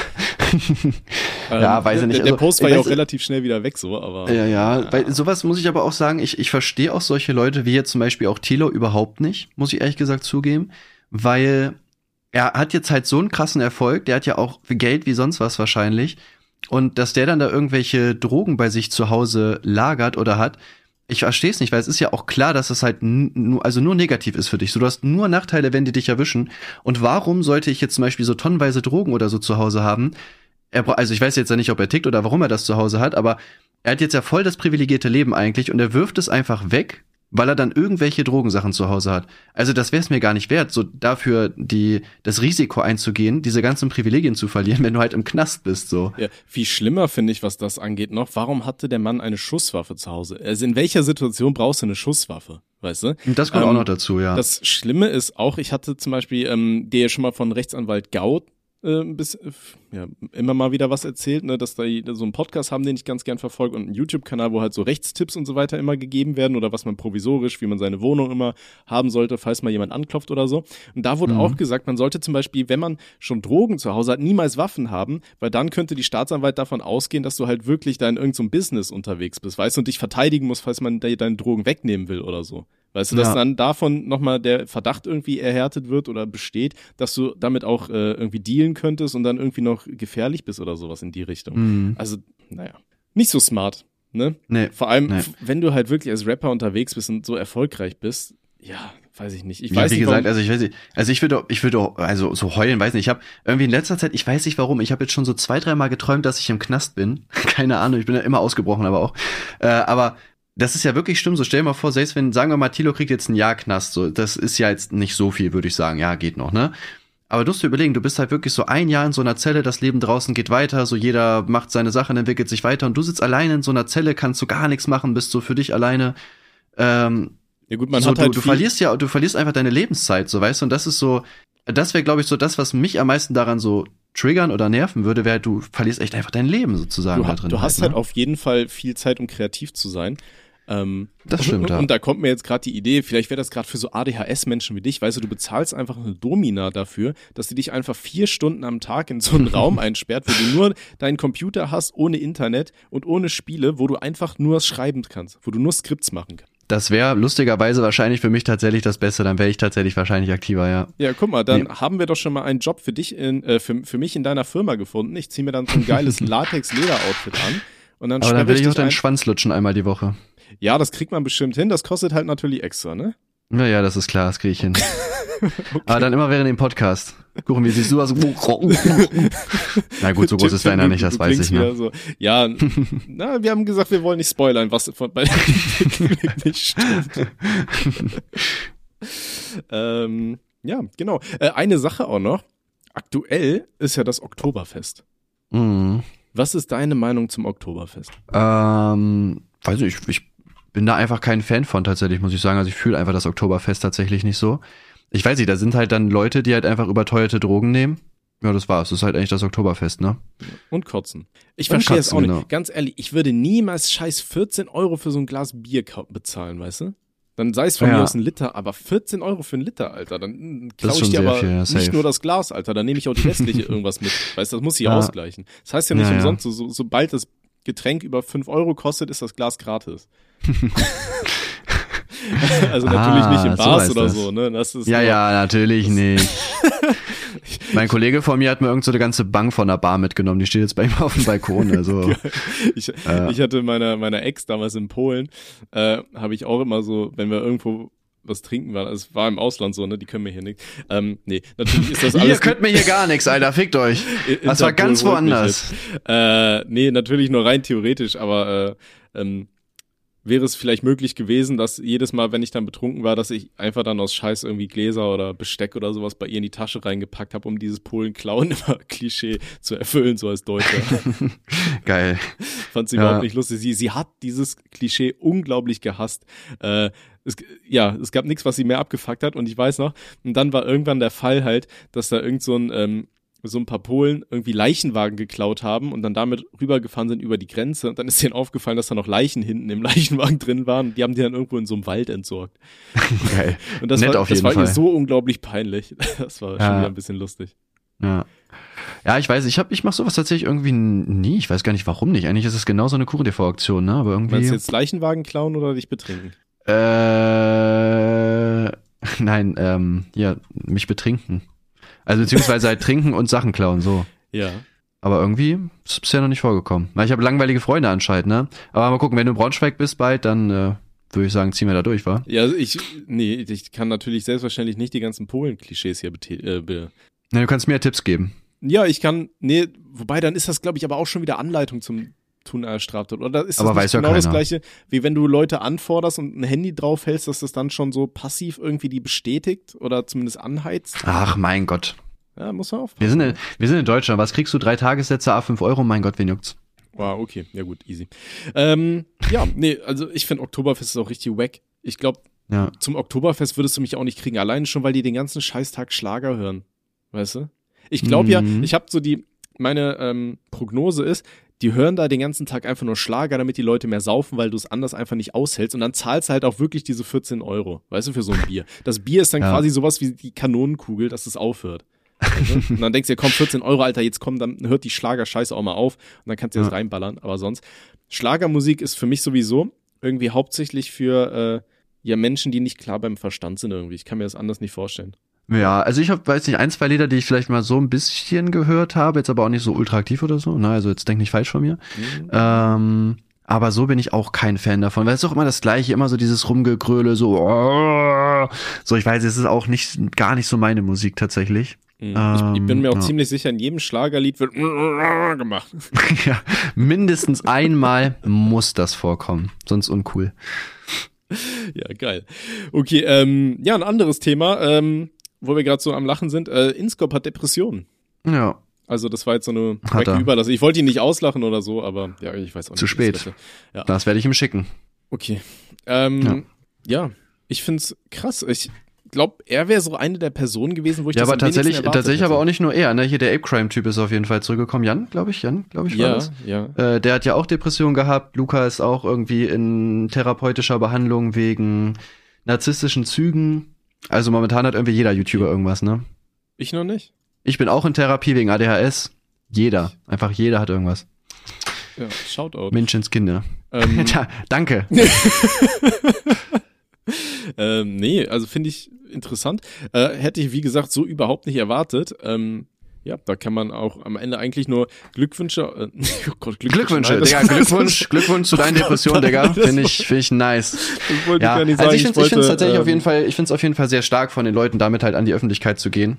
[SPEAKER 3] ähm, ja, weiß ich nicht. Der, der also, Post war ja auch relativ schnell wieder weg, so, aber.
[SPEAKER 2] Ja, ja, ja. Weil sowas muss ich aber auch sagen, ich, ich verstehe auch solche Leute, wie jetzt zum Beispiel auch Tilo überhaupt nicht, muss ich ehrlich gesagt zugeben, weil er hat jetzt halt so einen krassen Erfolg, der hat ja auch Geld wie sonst was wahrscheinlich. Und dass der dann da irgendwelche Drogen bei sich zu Hause lagert oder hat, ich verstehe es nicht, weil es ist ja auch klar, dass es halt nur, also nur negativ ist für dich. So, du hast nur Nachteile, wenn die dich erwischen. Und warum sollte ich jetzt zum Beispiel so tonnenweise Drogen oder so zu Hause haben? Er, also ich weiß jetzt ja nicht, ob er tickt oder warum er das zu Hause hat, aber er hat jetzt ja voll das privilegierte Leben eigentlich und er wirft es einfach weg, weil er dann irgendwelche Drogensachen zu Hause hat. Also das wäre es mir gar nicht wert, so dafür die das Risiko einzugehen, diese ganzen Privilegien zu verlieren, [LAUGHS] wenn du halt im Knast bist so.
[SPEAKER 3] Ja, viel schlimmer finde ich, was das angeht noch. Warum hatte der Mann eine Schusswaffe zu Hause? Also in welcher Situation brauchst du eine Schusswaffe? Weißt du?
[SPEAKER 2] Das kommt ähm, auch noch dazu, ja.
[SPEAKER 3] Das Schlimme ist auch, ich hatte zum Beispiel ähm, dir schon mal von Rechtsanwalt Gaut äh, bis, ja, immer mal wieder was erzählt, ne, dass da so einen Podcast haben, den ich ganz gern verfolge und einen YouTube-Kanal, wo halt so Rechtstipps und so weiter immer gegeben werden oder was man provisorisch, wie man seine Wohnung immer haben sollte, falls mal jemand anklopft oder so. Und da wurde mhm. auch gesagt, man sollte zum Beispiel, wenn man schon Drogen zu Hause hat, niemals Waffen haben, weil dann könnte die Staatsanwalt davon ausgehen, dass du halt wirklich da in irgendeinem so Business unterwegs bist, weißt du, und dich verteidigen musst, falls man deine Drogen wegnehmen will oder so. Weißt du, dass ja. dann davon nochmal der Verdacht irgendwie erhärtet wird oder besteht, dass du damit auch äh, irgendwie dealen könntest und dann irgendwie noch gefährlich bist oder sowas in die Richtung. Mhm. Also, naja, nicht so smart. Ne? Nee, Vor allem, nee. wenn du halt wirklich als Rapper unterwegs bist und so erfolgreich bist, ja, weiß ich nicht. Ich
[SPEAKER 2] ja,
[SPEAKER 3] weiß
[SPEAKER 2] wie
[SPEAKER 3] nicht,
[SPEAKER 2] gesagt, also ich weiß nicht, also ich würde, ich würde, also so heulen, weiß nicht. Ich habe irgendwie in letzter Zeit, ich weiß nicht warum, ich habe jetzt schon so zwei, dreimal geträumt, dass ich im Knast bin. [LAUGHS] Keine Ahnung, ich bin ja immer ausgebrochen, aber auch. Äh, aber das ist ja wirklich schlimm. So stell dir mal vor, selbst wenn, sagen wir mal, Tilo kriegt jetzt ein Jahr Knast, so, das ist ja jetzt nicht so viel, würde ich sagen. Ja, geht noch, ne? Aber du musst dir überlegen, du bist halt wirklich so ein Jahr in so einer Zelle, das Leben draußen geht weiter, so jeder macht seine Sachen, entwickelt sich weiter und du sitzt alleine in so einer Zelle, kannst du gar nichts machen, bist so für dich alleine. Ähm,
[SPEAKER 3] ja gut, man
[SPEAKER 2] so,
[SPEAKER 3] hat halt
[SPEAKER 2] du, du verlierst ja, du verlierst einfach deine Lebenszeit, so weißt du, und das ist so, das wäre, glaube ich, so das, was mich am meisten daran so triggern oder nerven würde, wäre, du verlierst echt einfach dein Leben sozusagen
[SPEAKER 3] du,
[SPEAKER 2] da drin.
[SPEAKER 3] Du hast halt, halt auf jeden Fall viel Zeit, um kreativ zu sein. Ähm,
[SPEAKER 2] das stimmt,
[SPEAKER 3] und,
[SPEAKER 2] ja.
[SPEAKER 3] Und da kommt mir jetzt gerade die Idee, vielleicht wäre das gerade für so ADHS-Menschen wie dich, weißt du, du bezahlst einfach eine Domina dafür, dass sie dich einfach vier Stunden am Tag in so einen Raum [LAUGHS] einsperrt, wo du nur deinen Computer hast, ohne Internet und ohne Spiele, wo du einfach nur schreiben kannst, wo du nur Skripts machen kannst.
[SPEAKER 2] Das wäre lustigerweise wahrscheinlich für mich tatsächlich das Beste, dann wäre ich tatsächlich wahrscheinlich aktiver, ja.
[SPEAKER 3] Ja, guck mal, dann nee. haben wir doch schon mal einen Job für dich in, äh, für, für mich in deiner Firma gefunden. Ich ziehe mir dann so ein geiles [LAUGHS] Latex-Leder-Outfit an. Und dann
[SPEAKER 2] Aber dann will ich auch deinen Schwanz lutschen einmal die Woche.
[SPEAKER 3] Ja, das kriegt man bestimmt hin. Das kostet halt natürlich extra, ne?
[SPEAKER 2] Naja, das ist klar, das kriege ich hin. [LAUGHS] Aber dann immer während dem Podcast. Gucken, wie siehst du aus? [LAUGHS] Na gut, so groß ist deiner nicht, das weiß ich. Ne?
[SPEAKER 3] So. Ja, [LAUGHS] na, wir haben gesagt, wir wollen nicht spoilern, was von, bei nicht stimmt. ähm, ja, genau. Äh, eine Sache auch noch. Aktuell ist ja das Oktoberfest.
[SPEAKER 2] Mhm.
[SPEAKER 3] Was ist deine Meinung zum Oktoberfest?
[SPEAKER 2] Ähm, weiß ich, ich bin da einfach kein Fan von tatsächlich, muss ich sagen. Also ich fühle einfach das Oktoberfest tatsächlich nicht so. Ich weiß nicht, da sind halt dann Leute, die halt einfach überteuerte Drogen nehmen. Ja, das war's. Das ist halt eigentlich das Oktoberfest, ne?
[SPEAKER 3] Und kotzen. Ich verstehe es auch nicht.
[SPEAKER 2] genau.
[SPEAKER 3] Ganz ehrlich, ich würde niemals scheiß 14 Euro für so ein Glas Bier bezahlen, weißt du? Dann sei es von
[SPEAKER 2] Ja.
[SPEAKER 3] mir aus ein Liter, aber 14 Euro für ein Liter, Alter. Dann
[SPEAKER 2] Das
[SPEAKER 3] klaue ich dir aber
[SPEAKER 2] viel, ja,
[SPEAKER 3] nicht nur das Glas, Alter. Dann nehme ich auch die restliche [LAUGHS] irgendwas mit. Weißt du, das muss ich
[SPEAKER 2] Ja.
[SPEAKER 3] ausgleichen. Das heißt ja nicht umsonst, so, so, sobald das Getränk über 5 Euro kostet, ist das Glas gratis. [LAUGHS] also natürlich
[SPEAKER 2] Ah,
[SPEAKER 3] nicht in
[SPEAKER 2] so
[SPEAKER 3] Bars
[SPEAKER 2] heißt
[SPEAKER 3] oder
[SPEAKER 2] das.
[SPEAKER 3] so, ne? Das ist
[SPEAKER 2] Ja,
[SPEAKER 3] nur-
[SPEAKER 2] ja, natürlich nicht. [LAUGHS] mein Kollege von mir hat mir irgend so eine ganze Bank von der Bar mitgenommen. Die steht jetzt bei ihm auf dem Balkon. Also, [LAUGHS]
[SPEAKER 3] Ich,
[SPEAKER 2] Ja.
[SPEAKER 3] ich hatte meiner meiner Ex damals in Polen, äh, habe ich auch immer so, wenn wir irgendwo was trinken also es war im Ausland so, ne, die können mir hier nicht. Ähm, nee, natürlich ist das [LAUGHS]
[SPEAKER 2] ihr
[SPEAKER 3] alles
[SPEAKER 2] könnt mir hier gar nichts, Alter. Fickt euch. [LAUGHS] Das war ganz woanders.
[SPEAKER 3] Äh, nee, natürlich nur rein theoretisch, aber äh, ähm, wäre es vielleicht möglich gewesen, dass jedes Mal, wenn ich dann betrunken war, dass ich einfach dann aus Scheiß irgendwie Gläser oder Besteck oder sowas bei ihr in die Tasche reingepackt habe, um dieses Polen-Klauen [LAUGHS] immer Klischee zu erfüllen, so als Deutscher. [LAUGHS]
[SPEAKER 2] Geil.
[SPEAKER 3] Fand sie
[SPEAKER 2] Ja.
[SPEAKER 3] überhaupt nicht lustig. Sie, sie hat dieses Klischee unglaublich gehasst. Äh, es, ja, es gab nichts, was sie mehr abgefuckt hat. Und ich weiß noch, und dann war irgendwann der Fall halt, dass da irgend so ein, ähm, so ein paar Polen irgendwie Leichenwagen geklaut haben und dann damit rübergefahren sind über die Grenze. Und dann ist denen aufgefallen, dass da noch Leichen hinten im [LAUGHS] Leichenwagen drin waren. Die haben die dann irgendwo in so einem Wald entsorgt. [LAUGHS]
[SPEAKER 2] Geil. [LAUGHS]
[SPEAKER 3] Und das
[SPEAKER 2] Nett
[SPEAKER 3] war,
[SPEAKER 2] auf
[SPEAKER 3] das
[SPEAKER 2] jeden
[SPEAKER 3] war ihr
[SPEAKER 2] Fall.
[SPEAKER 3] so unglaublich peinlich. Das war schon
[SPEAKER 2] Ja.
[SPEAKER 3] wieder ein bisschen lustig.
[SPEAKER 2] Ja. Ja, ich weiß, ich hab, ich mach sowas tatsächlich irgendwie nie. Ich weiß gar nicht, warum nicht. Eigentlich ist es genau so eine Kuchen-TV-Aktion, ne? Aber irgendwie.
[SPEAKER 3] Meinst du jetzt Leichenwagen klauen oder dich betrinken?
[SPEAKER 2] Äh, nein, ähm, ja, mich betrinken. Also beziehungsweise halt trinken und Sachen klauen, so.
[SPEAKER 3] Ja.
[SPEAKER 2] Aber irgendwie ist es bisher noch nicht vorgekommen. Weil ich habe langweilige Freunde anscheinend, ne? Aber mal gucken, wenn du in Braunschweig bist bald, dann äh, würde ich sagen, ziehen wir da durch, wa?
[SPEAKER 3] Ja, also ich, nee, ich kann natürlich selbstverständlich nicht die ganzen Polen-Klischees hier äh, be
[SPEAKER 2] Ne, du kannst mir Tipps geben.
[SPEAKER 3] Ja, ich kann, nee, wobei dann ist das, glaube ich, aber auch schon wieder Anleitung zum Tun einer Straftat. Oder ist das
[SPEAKER 2] Aber
[SPEAKER 3] nicht
[SPEAKER 2] weiß ja
[SPEAKER 3] genau das gleiche, wie wenn du Leute anforderst und ein Handy draufhältst, dass das dann schon so passiv irgendwie die bestätigt oder zumindest anheizt?
[SPEAKER 2] Ach, mein Gott.
[SPEAKER 3] Ja, muss man aufpassen.
[SPEAKER 2] Wir sind in, wir sind in Deutschland. Was kriegst du? Drei Tagessätze, A 5 Euro? Mein Gott, wen juckt's?
[SPEAKER 3] Wow, okay, ja gut, easy. Ähm, ja, nee, also ich finde Oktoberfest ist auch richtig wack. Ich glaube,
[SPEAKER 2] Ja.
[SPEAKER 3] zum Oktoberfest würdest du mich auch nicht kriegen, alleine schon, weil die den ganzen Scheißtag Schlager hören. Weißt du? Ich glaube ja,
[SPEAKER 2] Mhm.
[SPEAKER 3] ich habe so die, meine ähm, Prognose ist, die hören da den ganzen Tag einfach nur Schlager, damit die Leute mehr saufen, weil du es anders einfach nicht aushältst. Und dann zahlst du halt auch wirklich diese 14 Euro, weißt du, für so ein Bier. Das Bier ist dann
[SPEAKER 2] Ja.
[SPEAKER 3] quasi sowas wie die Kanonenkugel, dass es aufhört. Du? und dann denkst du dir, komm, 14 Euro, Alter, jetzt komm, dann hört die Schlagerscheiße auch mal auf und dann kannst du das
[SPEAKER 2] Ja.
[SPEAKER 3] reinballern. Aber sonst, Schlagermusik ist für mich sowieso irgendwie hauptsächlich für äh, ja Menschen, die nicht klar beim Verstand sind irgendwie. Ich kann mir das anders nicht vorstellen.
[SPEAKER 2] Ja, also ich habe, weiß nicht, ein, zwei Lieder, die ich vielleicht mal so ein bisschen gehört habe, jetzt aber auch nicht so ultra aktiv oder so. Na, also jetzt denk nicht falsch von mir.
[SPEAKER 3] Mhm.
[SPEAKER 2] Ähm, aber so bin ich auch kein Fan davon, weil es ist auch immer das Gleiche, immer so dieses Rumgegröle, so, oh, so, ich weiß, es ist auch nicht, gar nicht so meine Musik tatsächlich.
[SPEAKER 3] Mhm. ich, ich bin mir auch
[SPEAKER 2] Ähm, ja.
[SPEAKER 3] ziemlich sicher, in jedem Schlagerlied wird [LAUGHS] gemacht. [LAUGHS]
[SPEAKER 2] ja, mindestens einmal muss das vorkommen, sonst uncool.
[SPEAKER 3] Ja, geil. Okay, ähm, ja, ein anderes Thema, ähm, wo wir gerade so am Lachen sind. Äh, Inscope hat Depressionen.
[SPEAKER 2] Ja,
[SPEAKER 3] Also das war jetzt so eine
[SPEAKER 2] er.
[SPEAKER 3] Überlassung. Ich wollte ihn nicht auslachen oder so, aber ja, ich weiß auch nicht.
[SPEAKER 2] Zu spät.
[SPEAKER 3] Ja.
[SPEAKER 2] das werde ich ihm schicken.
[SPEAKER 3] Okay. Ähm, ja. ich find's krass. Ich glaube, er wäre so eine der Personen gewesen, wo ich
[SPEAKER 2] Ja,
[SPEAKER 3] das
[SPEAKER 2] aber tatsächlich, tatsächlich
[SPEAKER 3] hätte.
[SPEAKER 2] aber auch nicht nur er, ne? Hier der Ape Crime Typ ist auf jeden Fall zurückgekommen. Jan, glaube ich, Jan, glaube ich, war
[SPEAKER 3] Ja,
[SPEAKER 2] das.
[SPEAKER 3] ja.
[SPEAKER 2] Äh, der hat ja auch Depressionen gehabt. Luca ist auch irgendwie in therapeutischer Behandlung wegen narzisstischen Zügen. Also momentan hat irgendwie jeder YouTuber irgendwas, ne?
[SPEAKER 3] Ich noch nicht.
[SPEAKER 2] Ich bin auch in Therapie wegen ADHS. Jeder. Einfach jeder hat irgendwas.
[SPEAKER 3] Ja, Shoutout.
[SPEAKER 2] Menschenskinder.
[SPEAKER 3] Ähm, [LAUGHS]
[SPEAKER 2] Tja, danke. [LAUGHS]
[SPEAKER 3] ähm, nee, also finde ich interessant. Äh, hätte ich, wie gesagt, so überhaupt nicht erwartet. Ähm, Ja, da kann man auch am Ende eigentlich nur Glückwünsche. Äh, [LAUGHS]
[SPEAKER 2] oh Gott, Glückwünsche, Glückwünsche Digga, [LAUGHS] Glückwunsch, Glückwunsch zu deiner [LAUGHS] Depression, Digga. Finde ich, finde ich nice. ja, ich also ich finde es tatsächlich ähm, auf jeden Fall, ich finde es auf jeden Fall sehr stark von den Leuten, damit halt an die Öffentlichkeit zu gehen.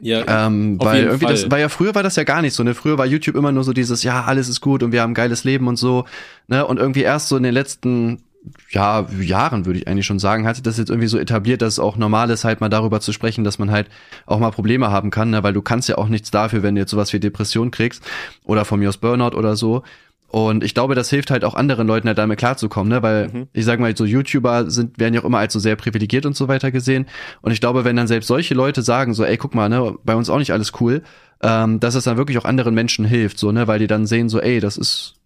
[SPEAKER 2] Ja, ähm, weil irgendwie Fall. das, weil ja früher war das ja gar nicht so, ne? Früher war YouTube immer nur so dieses, ja, alles ist gut und wir haben ein geiles Leben und so, ne? Und irgendwie erst so in den letzten ja, Jahren würde ich eigentlich schon sagen, hat sich das jetzt irgendwie so etabliert, dass es auch normal ist, halt mal darüber zu sprechen, dass man halt auch mal Probleme haben kann, ne? weil du kannst ja auch nichts dafür, wenn du jetzt sowas wie Depression kriegst oder von mir aus Burnout oder so. Und ich glaube, das hilft halt auch anderen Leuten halt damit klarzukommen, ne? Weil mhm. ich sag mal, so YouTuber sind, werden ja auch immer als so sehr privilegiert und so weiter gesehen. Und ich glaube, wenn dann selbst solche Leute sagen, so, ey, guck mal, ne, bei uns auch nicht alles cool, ähm, dass es dann wirklich auch anderen Menschen hilft, so, ne, weil die dann sehen, so, ey, das ist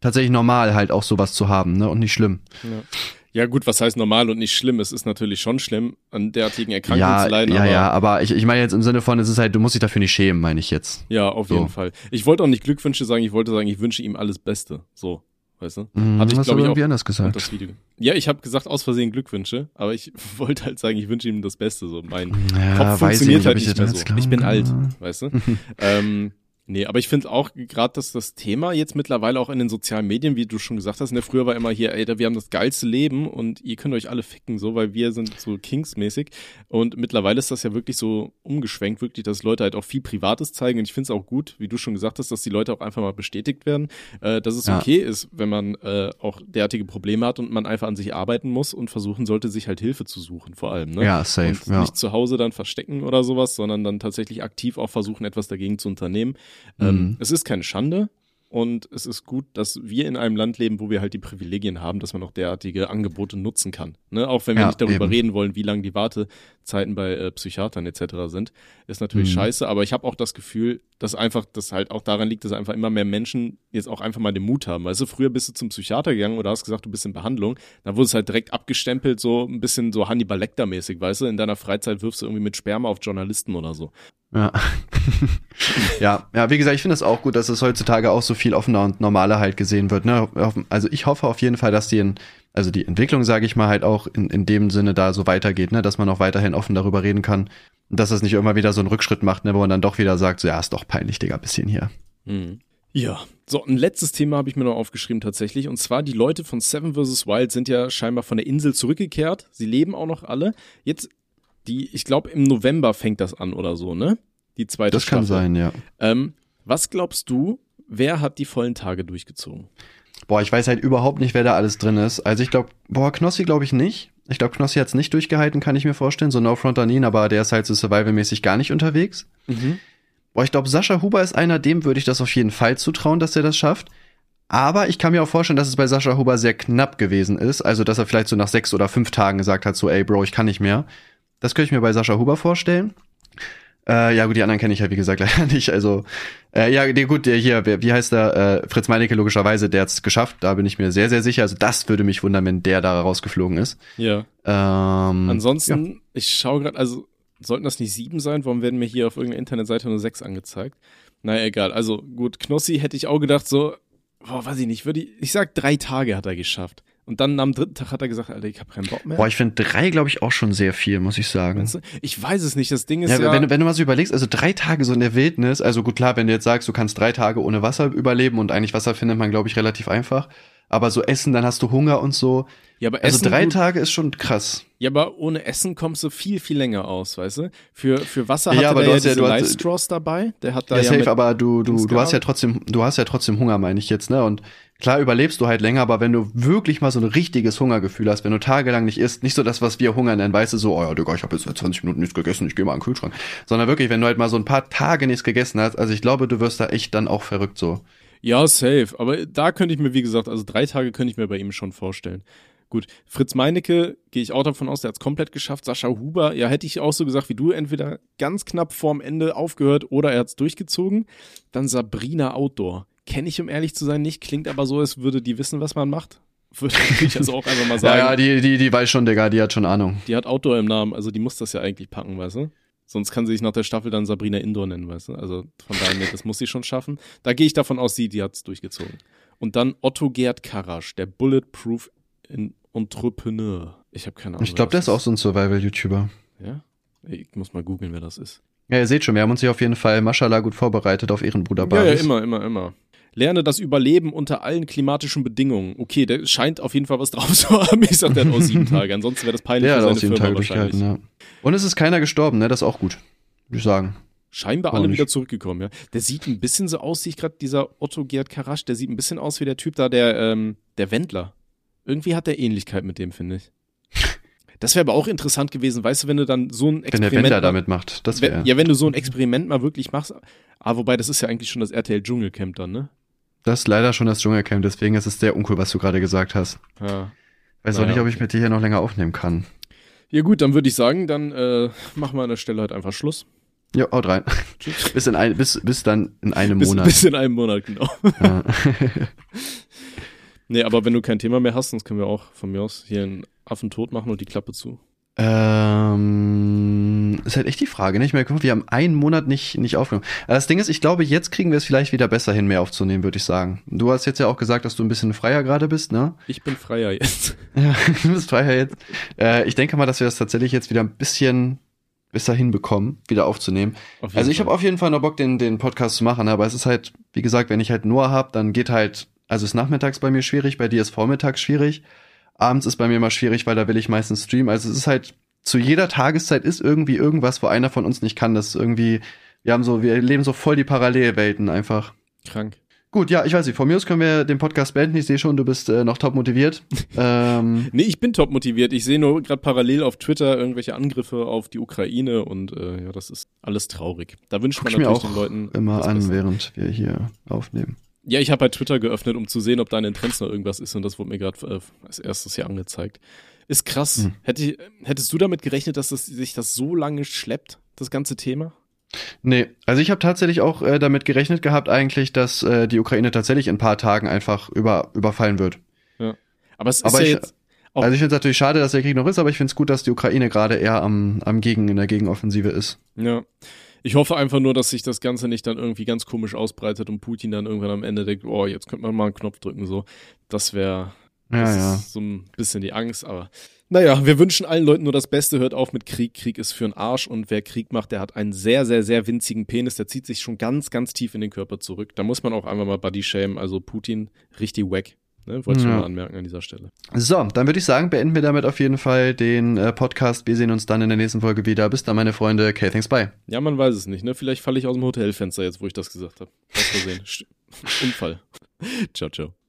[SPEAKER 2] tatsächlich normal, halt auch sowas zu haben, ne? Und nicht schlimm.
[SPEAKER 3] Ja. Ja, gut, was heißt normal und nicht schlimm? Es ist natürlich schon schlimm, an derartigen Erkrankungen
[SPEAKER 2] ja,
[SPEAKER 3] zu leiden.
[SPEAKER 2] Ja, aber ja, aber ich, ich meine jetzt im Sinne von, es ist halt, du musst dich dafür nicht schämen, meine ich jetzt.
[SPEAKER 3] Ja, auf so. jeden Fall. Ich wollte auch nicht Glückwünsche sagen, ich wollte sagen, ich wünsche ihm alles Beste. So, weißt du?
[SPEAKER 2] Mhm, Hatte ich, glaube ich, auch anders gesagt.
[SPEAKER 3] Das Video. Ja, ich habe gesagt, aus Versehen Glückwünsche, aber ich [LAUGHS] wollte halt sagen, ich wünsche ihm das Beste. So, mein ja, Kopf funktioniert nicht, halt nicht mehr so. Ich bin alt, weißt du? [LAUGHS] ähm, Nee, aber ich finde auch gerade, dass das Thema jetzt mittlerweile auch in den sozialen Medien, wie du schon gesagt hast, ne, früher war immer hier, ey, wir haben das geilste Leben und ihr könnt euch alle ficken, so, weil wir sind so Kings-mäßig. Und mittlerweile ist das ja wirklich so umgeschwenkt, wirklich, dass Leute halt auch viel Privates zeigen. Und ich finde es auch gut, wie du schon gesagt hast, dass die Leute auch einfach mal bestätigt werden, äh, dass es ja. okay ist, wenn man äh, auch derartige Probleme hat und man einfach an sich arbeiten muss und versuchen sollte, sich halt Hilfe zu suchen, vor allem. Ne?
[SPEAKER 2] Ja, safe.
[SPEAKER 3] Und
[SPEAKER 2] ja.
[SPEAKER 3] nicht zu Hause dann verstecken oder sowas, sondern dann tatsächlich aktiv auch versuchen, etwas dagegen zu unternehmen. Ähm, mhm. es ist keine Schande, und es ist gut, dass wir in einem Land leben, wo wir halt die Privilegien haben, dass man auch derartige Angebote nutzen kann. Ne? Auch wenn wir ja, nicht darüber eben. reden wollen, wie lang die Wartezeiten bei äh, Psychiatern etc. sind, ist natürlich mhm. scheiße. Aber ich habe auch das Gefühl, dass einfach das halt auch daran liegt, dass einfach immer mehr Menschen jetzt auch einfach mal den Mut haben. Weißt du, früher bist du zum Psychiater gegangen oder hast gesagt, du bist in Behandlung, dann wurde es halt direkt abgestempelt, so ein bisschen so Hannibal Lecter-mäßig, weißt du? In deiner Freizeit wirfst du irgendwie mit Sperma auf Journalisten oder so.
[SPEAKER 2] Ja. [LAUGHS] ja, ja, wie gesagt, ich finde es auch gut, dass es heutzutage auch so viel offener und normaler halt gesehen wird. Ne? Also ich hoffe auf jeden Fall, dass die, in, also die Entwicklung, sage ich mal, halt auch in, in dem Sinne da so weitergeht, ne? dass man auch weiterhin offen darüber reden kann. Und dass es nicht immer wieder so einen Rückschritt macht, ne? wo man dann doch wieder sagt, so ja, ist doch peinlich, Digga, bisschen hier.
[SPEAKER 3] Mhm. Ja, so ein letztes Thema habe ich mir noch aufgeschrieben tatsächlich. Und zwar die Leute von Seven vs. Wild sind ja scheinbar von der Insel zurückgekehrt. Sie leben auch noch alle. Jetzt die, ich glaube, im November fängt das an oder so, ne? Die zweite
[SPEAKER 2] Das Staffel. kann sein, ja.
[SPEAKER 3] Ähm, was glaubst du, wer hat die vollen Tage durchgezogen?
[SPEAKER 2] Boah, ich weiß halt überhaupt nicht, wer da alles drin ist. Also ich glaube, boah, Knossi glaube ich nicht. Ich glaube, Knossi hat es nicht durchgehalten, kann ich mir vorstellen. So No Front an ihn, aber der ist halt so survival-mäßig gar nicht unterwegs. Mhm. Boah, ich glaube, Sascha Huber ist einer, dem würde ich das auf jeden Fall zutrauen, dass er das schafft. Aber ich kann mir auch vorstellen, dass es bei Sascha Huber sehr knapp gewesen ist. Also, dass er vielleicht so nach sechs oder fünf Tagen gesagt hat, so, ey, Bro, ich kann nicht mehr. Das könnte ich mir bei Sascha Huber vorstellen. Äh, ja, gut, die anderen kenne ich ja, wie gesagt, [LAUGHS] leider nicht. Also, äh, ja, nee, gut, der hier, wie heißt der? Äh, Fritz Meinecke, logischerweise, der hat's geschafft. Da bin ich mir sehr, sehr sicher. Also, das würde mich wundern, wenn der da rausgeflogen ist.
[SPEAKER 3] Ja. Ähm, Ansonsten, ja. ich schaue gerade, also, sollten das nicht sieben sein? Warum werden mir hier auf irgendeiner Internetseite nur sechs angezeigt? Naja, egal. Also, gut, Knossi hätte ich auch gedacht, so, boah, weiß ich nicht, würde ich, ich sag, drei Tage hat er geschafft. Und dann am dritten Tag hat er gesagt, Alter, ich habe keinen Bock mehr.
[SPEAKER 2] Boah, ich finde drei, glaube ich, auch schon sehr viel, muss ich sagen.
[SPEAKER 3] Du? Ich weiß es nicht. Das Ding ist ja,
[SPEAKER 2] ja wenn, wenn du mal so überlegst, also drei Tage so in der Wildnis, also gut klar, wenn du jetzt sagst, du kannst drei Tage ohne Wasser überleben und eigentlich Wasser findet man, glaube ich, relativ einfach. Aber so Essen, dann hast du Hunger und so. Ja, aber also Essen, drei. Tage ist schon krass.
[SPEAKER 3] Ja, aber ohne Essen kommst du viel, viel länger aus, weißt du? Für, für Wasser ja, hat er ja diese ja, Life Straws dabei. Der hat da
[SPEAKER 2] ja, ja safe, aber du, du, du hast ja trotzdem, du hast ja trotzdem Hunger, meine ich jetzt, ne? Und Klar überlebst du halt länger, aber wenn du wirklich mal so ein richtiges Hungergefühl hast, wenn du tagelang nicht isst, nicht so das, was wir Hunger nennen, weißt du, so, oh ja, Digga, ich habe jetzt seit 20 Minuten nichts gegessen, ich gehe mal an den Kühlschrank. Sondern wirklich, wenn du halt mal so ein paar Tage nichts gegessen hast, also ich glaube, du wirst da echt dann auch verrückt so.
[SPEAKER 3] Ja, safe. Aber da könnte ich mir, wie gesagt, also drei Tage könnte ich mir bei ihm schon vorstellen. Gut, Fritz Meinecke gehe ich auch davon aus, der hat es komplett geschafft. Sascha Huber, ja, hätte ich auch so gesagt wie du, entweder ganz knapp vorm Ende aufgehört oder er hat es durchgezogen. Dann Sabrina Outdoor Kenne ich, um ehrlich zu sein, nicht. Klingt aber so, als würde die wissen, was man macht. Würde [LAUGHS] ich also auch einfach mal sagen.
[SPEAKER 2] ja, ja, die, die, die weiß schon, Digga, die hat schon Ahnung.
[SPEAKER 3] Die hat Outdoor im Namen, also die muss das ja eigentlich packen, weißt du? Sonst kann sie sich nach der Staffel dann Sabrina Indoor nennen, weißt du? Also von daher, das muss sie schon schaffen. Da gehe ich davon aus, sie, die hat's durchgezogen. Und dann Otto Gerd Karasch, der Bulletproof Entrepreneur. Ich habe keine Ahnung.
[SPEAKER 2] Ich glaube, der ist auch so ein Survival-YouTuber.
[SPEAKER 3] Ja? Ich muss mal googeln, wer das ist.
[SPEAKER 2] Ja, ihr seht schon, wir haben uns hier auf jeden Fall Maschallah gut vorbereitet auf ihren Bruder Baris.
[SPEAKER 3] Ja, ja, immer, immer, immer. Lerne das Überleben unter allen klimatischen Bedingungen. Okay, der scheint auf jeden Fall was [LAUGHS] drauf zu haben. Ich sag, der hat auch sieben [LAUGHS] Tage. Ansonsten wäre das peinlich
[SPEAKER 2] Ja,
[SPEAKER 3] für seine
[SPEAKER 2] sieben
[SPEAKER 3] Firma
[SPEAKER 2] Tage
[SPEAKER 3] wahrscheinlich.
[SPEAKER 2] ja. Und es ist keiner gestorben, ne? Das ist auch gut. Würde ich sagen.
[SPEAKER 3] Scheinbar alle
[SPEAKER 2] nicht?
[SPEAKER 3] wieder zurückgekommen, ja. Der sieht ein bisschen so aus, sehe ich gerade, dieser Otto Gerd Karasch, der sieht ein bisschen aus wie der Typ da, der, ähm, der Wendler. Irgendwie hat der Ähnlichkeit mit dem, finde ich. [LAUGHS] Das wäre aber auch interessant gewesen, weißt du, wenn du dann so ein
[SPEAKER 2] Wenn der
[SPEAKER 3] Experiment. Mal-
[SPEAKER 2] damit macht. Das wäre.
[SPEAKER 3] ja, wenn du so ein Experiment mal wirklich machst. Ah, wobei, das ist ja eigentlich schon das RTL Dschungelcamp dann, ne?
[SPEAKER 2] Das ist leider schon das Dschungelcamp, deswegen ist es sehr uncool, was du gerade gesagt hast.
[SPEAKER 3] Ja.
[SPEAKER 2] Weiß auch
[SPEAKER 3] Naja,
[SPEAKER 2] nicht, ob ich mit dir hier noch länger aufnehmen kann.
[SPEAKER 3] Ja, gut, dann würde ich sagen, dann äh, machen wir an der Stelle halt einfach Schluss.
[SPEAKER 2] Ja, haut rein.
[SPEAKER 3] Tschüss. [LAUGHS]
[SPEAKER 2] bis, in ein, bis, bis dann in einem
[SPEAKER 3] Bis,
[SPEAKER 2] Monat.
[SPEAKER 3] bis in einem Monat, genau.
[SPEAKER 2] Ja. [LAUGHS]
[SPEAKER 3] Nee, aber wenn du kein Thema mehr hast, sonst können wir auch von mir aus hier einen Affen tot machen und die Klappe zu.
[SPEAKER 2] Ähm, ist halt echt die Frage, ne? Ich meine, wir haben einen Monat nicht, nicht aufgenommen. Das Ding ist, ich glaube, jetzt kriegen wir es vielleicht wieder besser hin, mehr aufzunehmen, würde ich sagen. Du hast jetzt ja auch gesagt, dass du ein bisschen freier gerade bist, ne?
[SPEAKER 3] Ich bin freier jetzt. [LAUGHS]
[SPEAKER 2] Ja, du bist freier jetzt. Äh, ich denke mal, dass wir das tatsächlich jetzt wieder ein bisschen besser hinbekommen, wieder aufzunehmen.
[SPEAKER 3] Auf
[SPEAKER 2] Also ich habe auf jeden Fall noch Bock, den, den Podcast zu machen, aber es ist halt, wie gesagt, wenn ich halt Noah hab, dann geht halt, also ist nachmittags bei mir schwierig, bei dir ist vormittags schwierig. Abends ist bei mir mal schwierig, weil da will ich meistens streamen. Also es ist halt, zu jeder Tageszeit ist irgendwie irgendwas, wo einer von uns nicht kann. Das ist irgendwie, wir haben so, wir leben so voll die Parallelwelten einfach.
[SPEAKER 3] krank.
[SPEAKER 2] Gut, ja, ich weiß nicht, von mir aus können wir den Podcast beenden. Ich sehe schon, du bist äh, noch top motiviert. [LAUGHS] ähm,
[SPEAKER 3] Nee, ich bin top motiviert. Ich sehe nur gerade parallel auf Twitter irgendwelche Angriffe auf die Ukraine und äh, ja, das ist alles traurig. Da wünscht man
[SPEAKER 2] ich mir
[SPEAKER 3] natürlich
[SPEAKER 2] auch
[SPEAKER 3] den Leuten
[SPEAKER 2] immer an,
[SPEAKER 3] Beste.
[SPEAKER 2] während wir hier aufnehmen.
[SPEAKER 3] Ja, ich habe halt Twitter geöffnet, um zu sehen, ob da in den Trends noch irgendwas ist und das wurde mir gerade äh, als erstes hier angezeigt. Ist krass.
[SPEAKER 2] Hm.
[SPEAKER 3] Hätte hättest du damit gerechnet, dass das, sich das so lange schleppt, das ganze Thema?
[SPEAKER 2] Nee, also ich habe tatsächlich auch äh, damit gerechnet gehabt eigentlich, dass äh, die Ukraine tatsächlich in ein paar Tagen einfach über, überfallen wird.
[SPEAKER 3] Aber es ist
[SPEAKER 2] Aber
[SPEAKER 3] ja
[SPEAKER 2] ich-
[SPEAKER 3] jetzt Auch-
[SPEAKER 2] Also ich finde es natürlich schade, dass der Krieg noch ist, aber ich finde es gut, dass die Ukraine gerade eher am, am Gegen, in der Gegenoffensive ist.
[SPEAKER 3] Ja. Ich hoffe einfach nur, dass sich das Ganze nicht dann irgendwie ganz komisch ausbreitet und Putin dann irgendwann am Ende denkt, oh, jetzt könnte man mal einen Knopf drücken, so. Das wäre
[SPEAKER 2] Ja, ja.
[SPEAKER 3] so ein bisschen die Angst, aber naja, wir wünschen allen Leuten nur das Beste. Hört auf mit Krieg. Krieg ist für einen Arsch und wer Krieg macht, der hat einen sehr, sehr, sehr winzigen Penis. Der zieht sich schon ganz, ganz tief in den Körper zurück. Da muss man auch einfach mal Body shame. Also Putin richtig wack. Ne? Wollte ich
[SPEAKER 2] Ja.
[SPEAKER 3] nur mal anmerken an dieser Stelle.
[SPEAKER 2] So, dann würde ich sagen, beenden wir damit auf jeden Fall den äh, Podcast. Wir sehen uns dann in der nächsten Folge wieder. Bis dann, meine Freunde. Okay, thanks, bye.
[SPEAKER 3] Ja, man weiß es nicht. Ne? Vielleicht falle ich aus dem Hotelfenster jetzt, wo ich das gesagt habe. Aus Versehen. [LAUGHS] Unfall. [LAUGHS] ciao, ciao.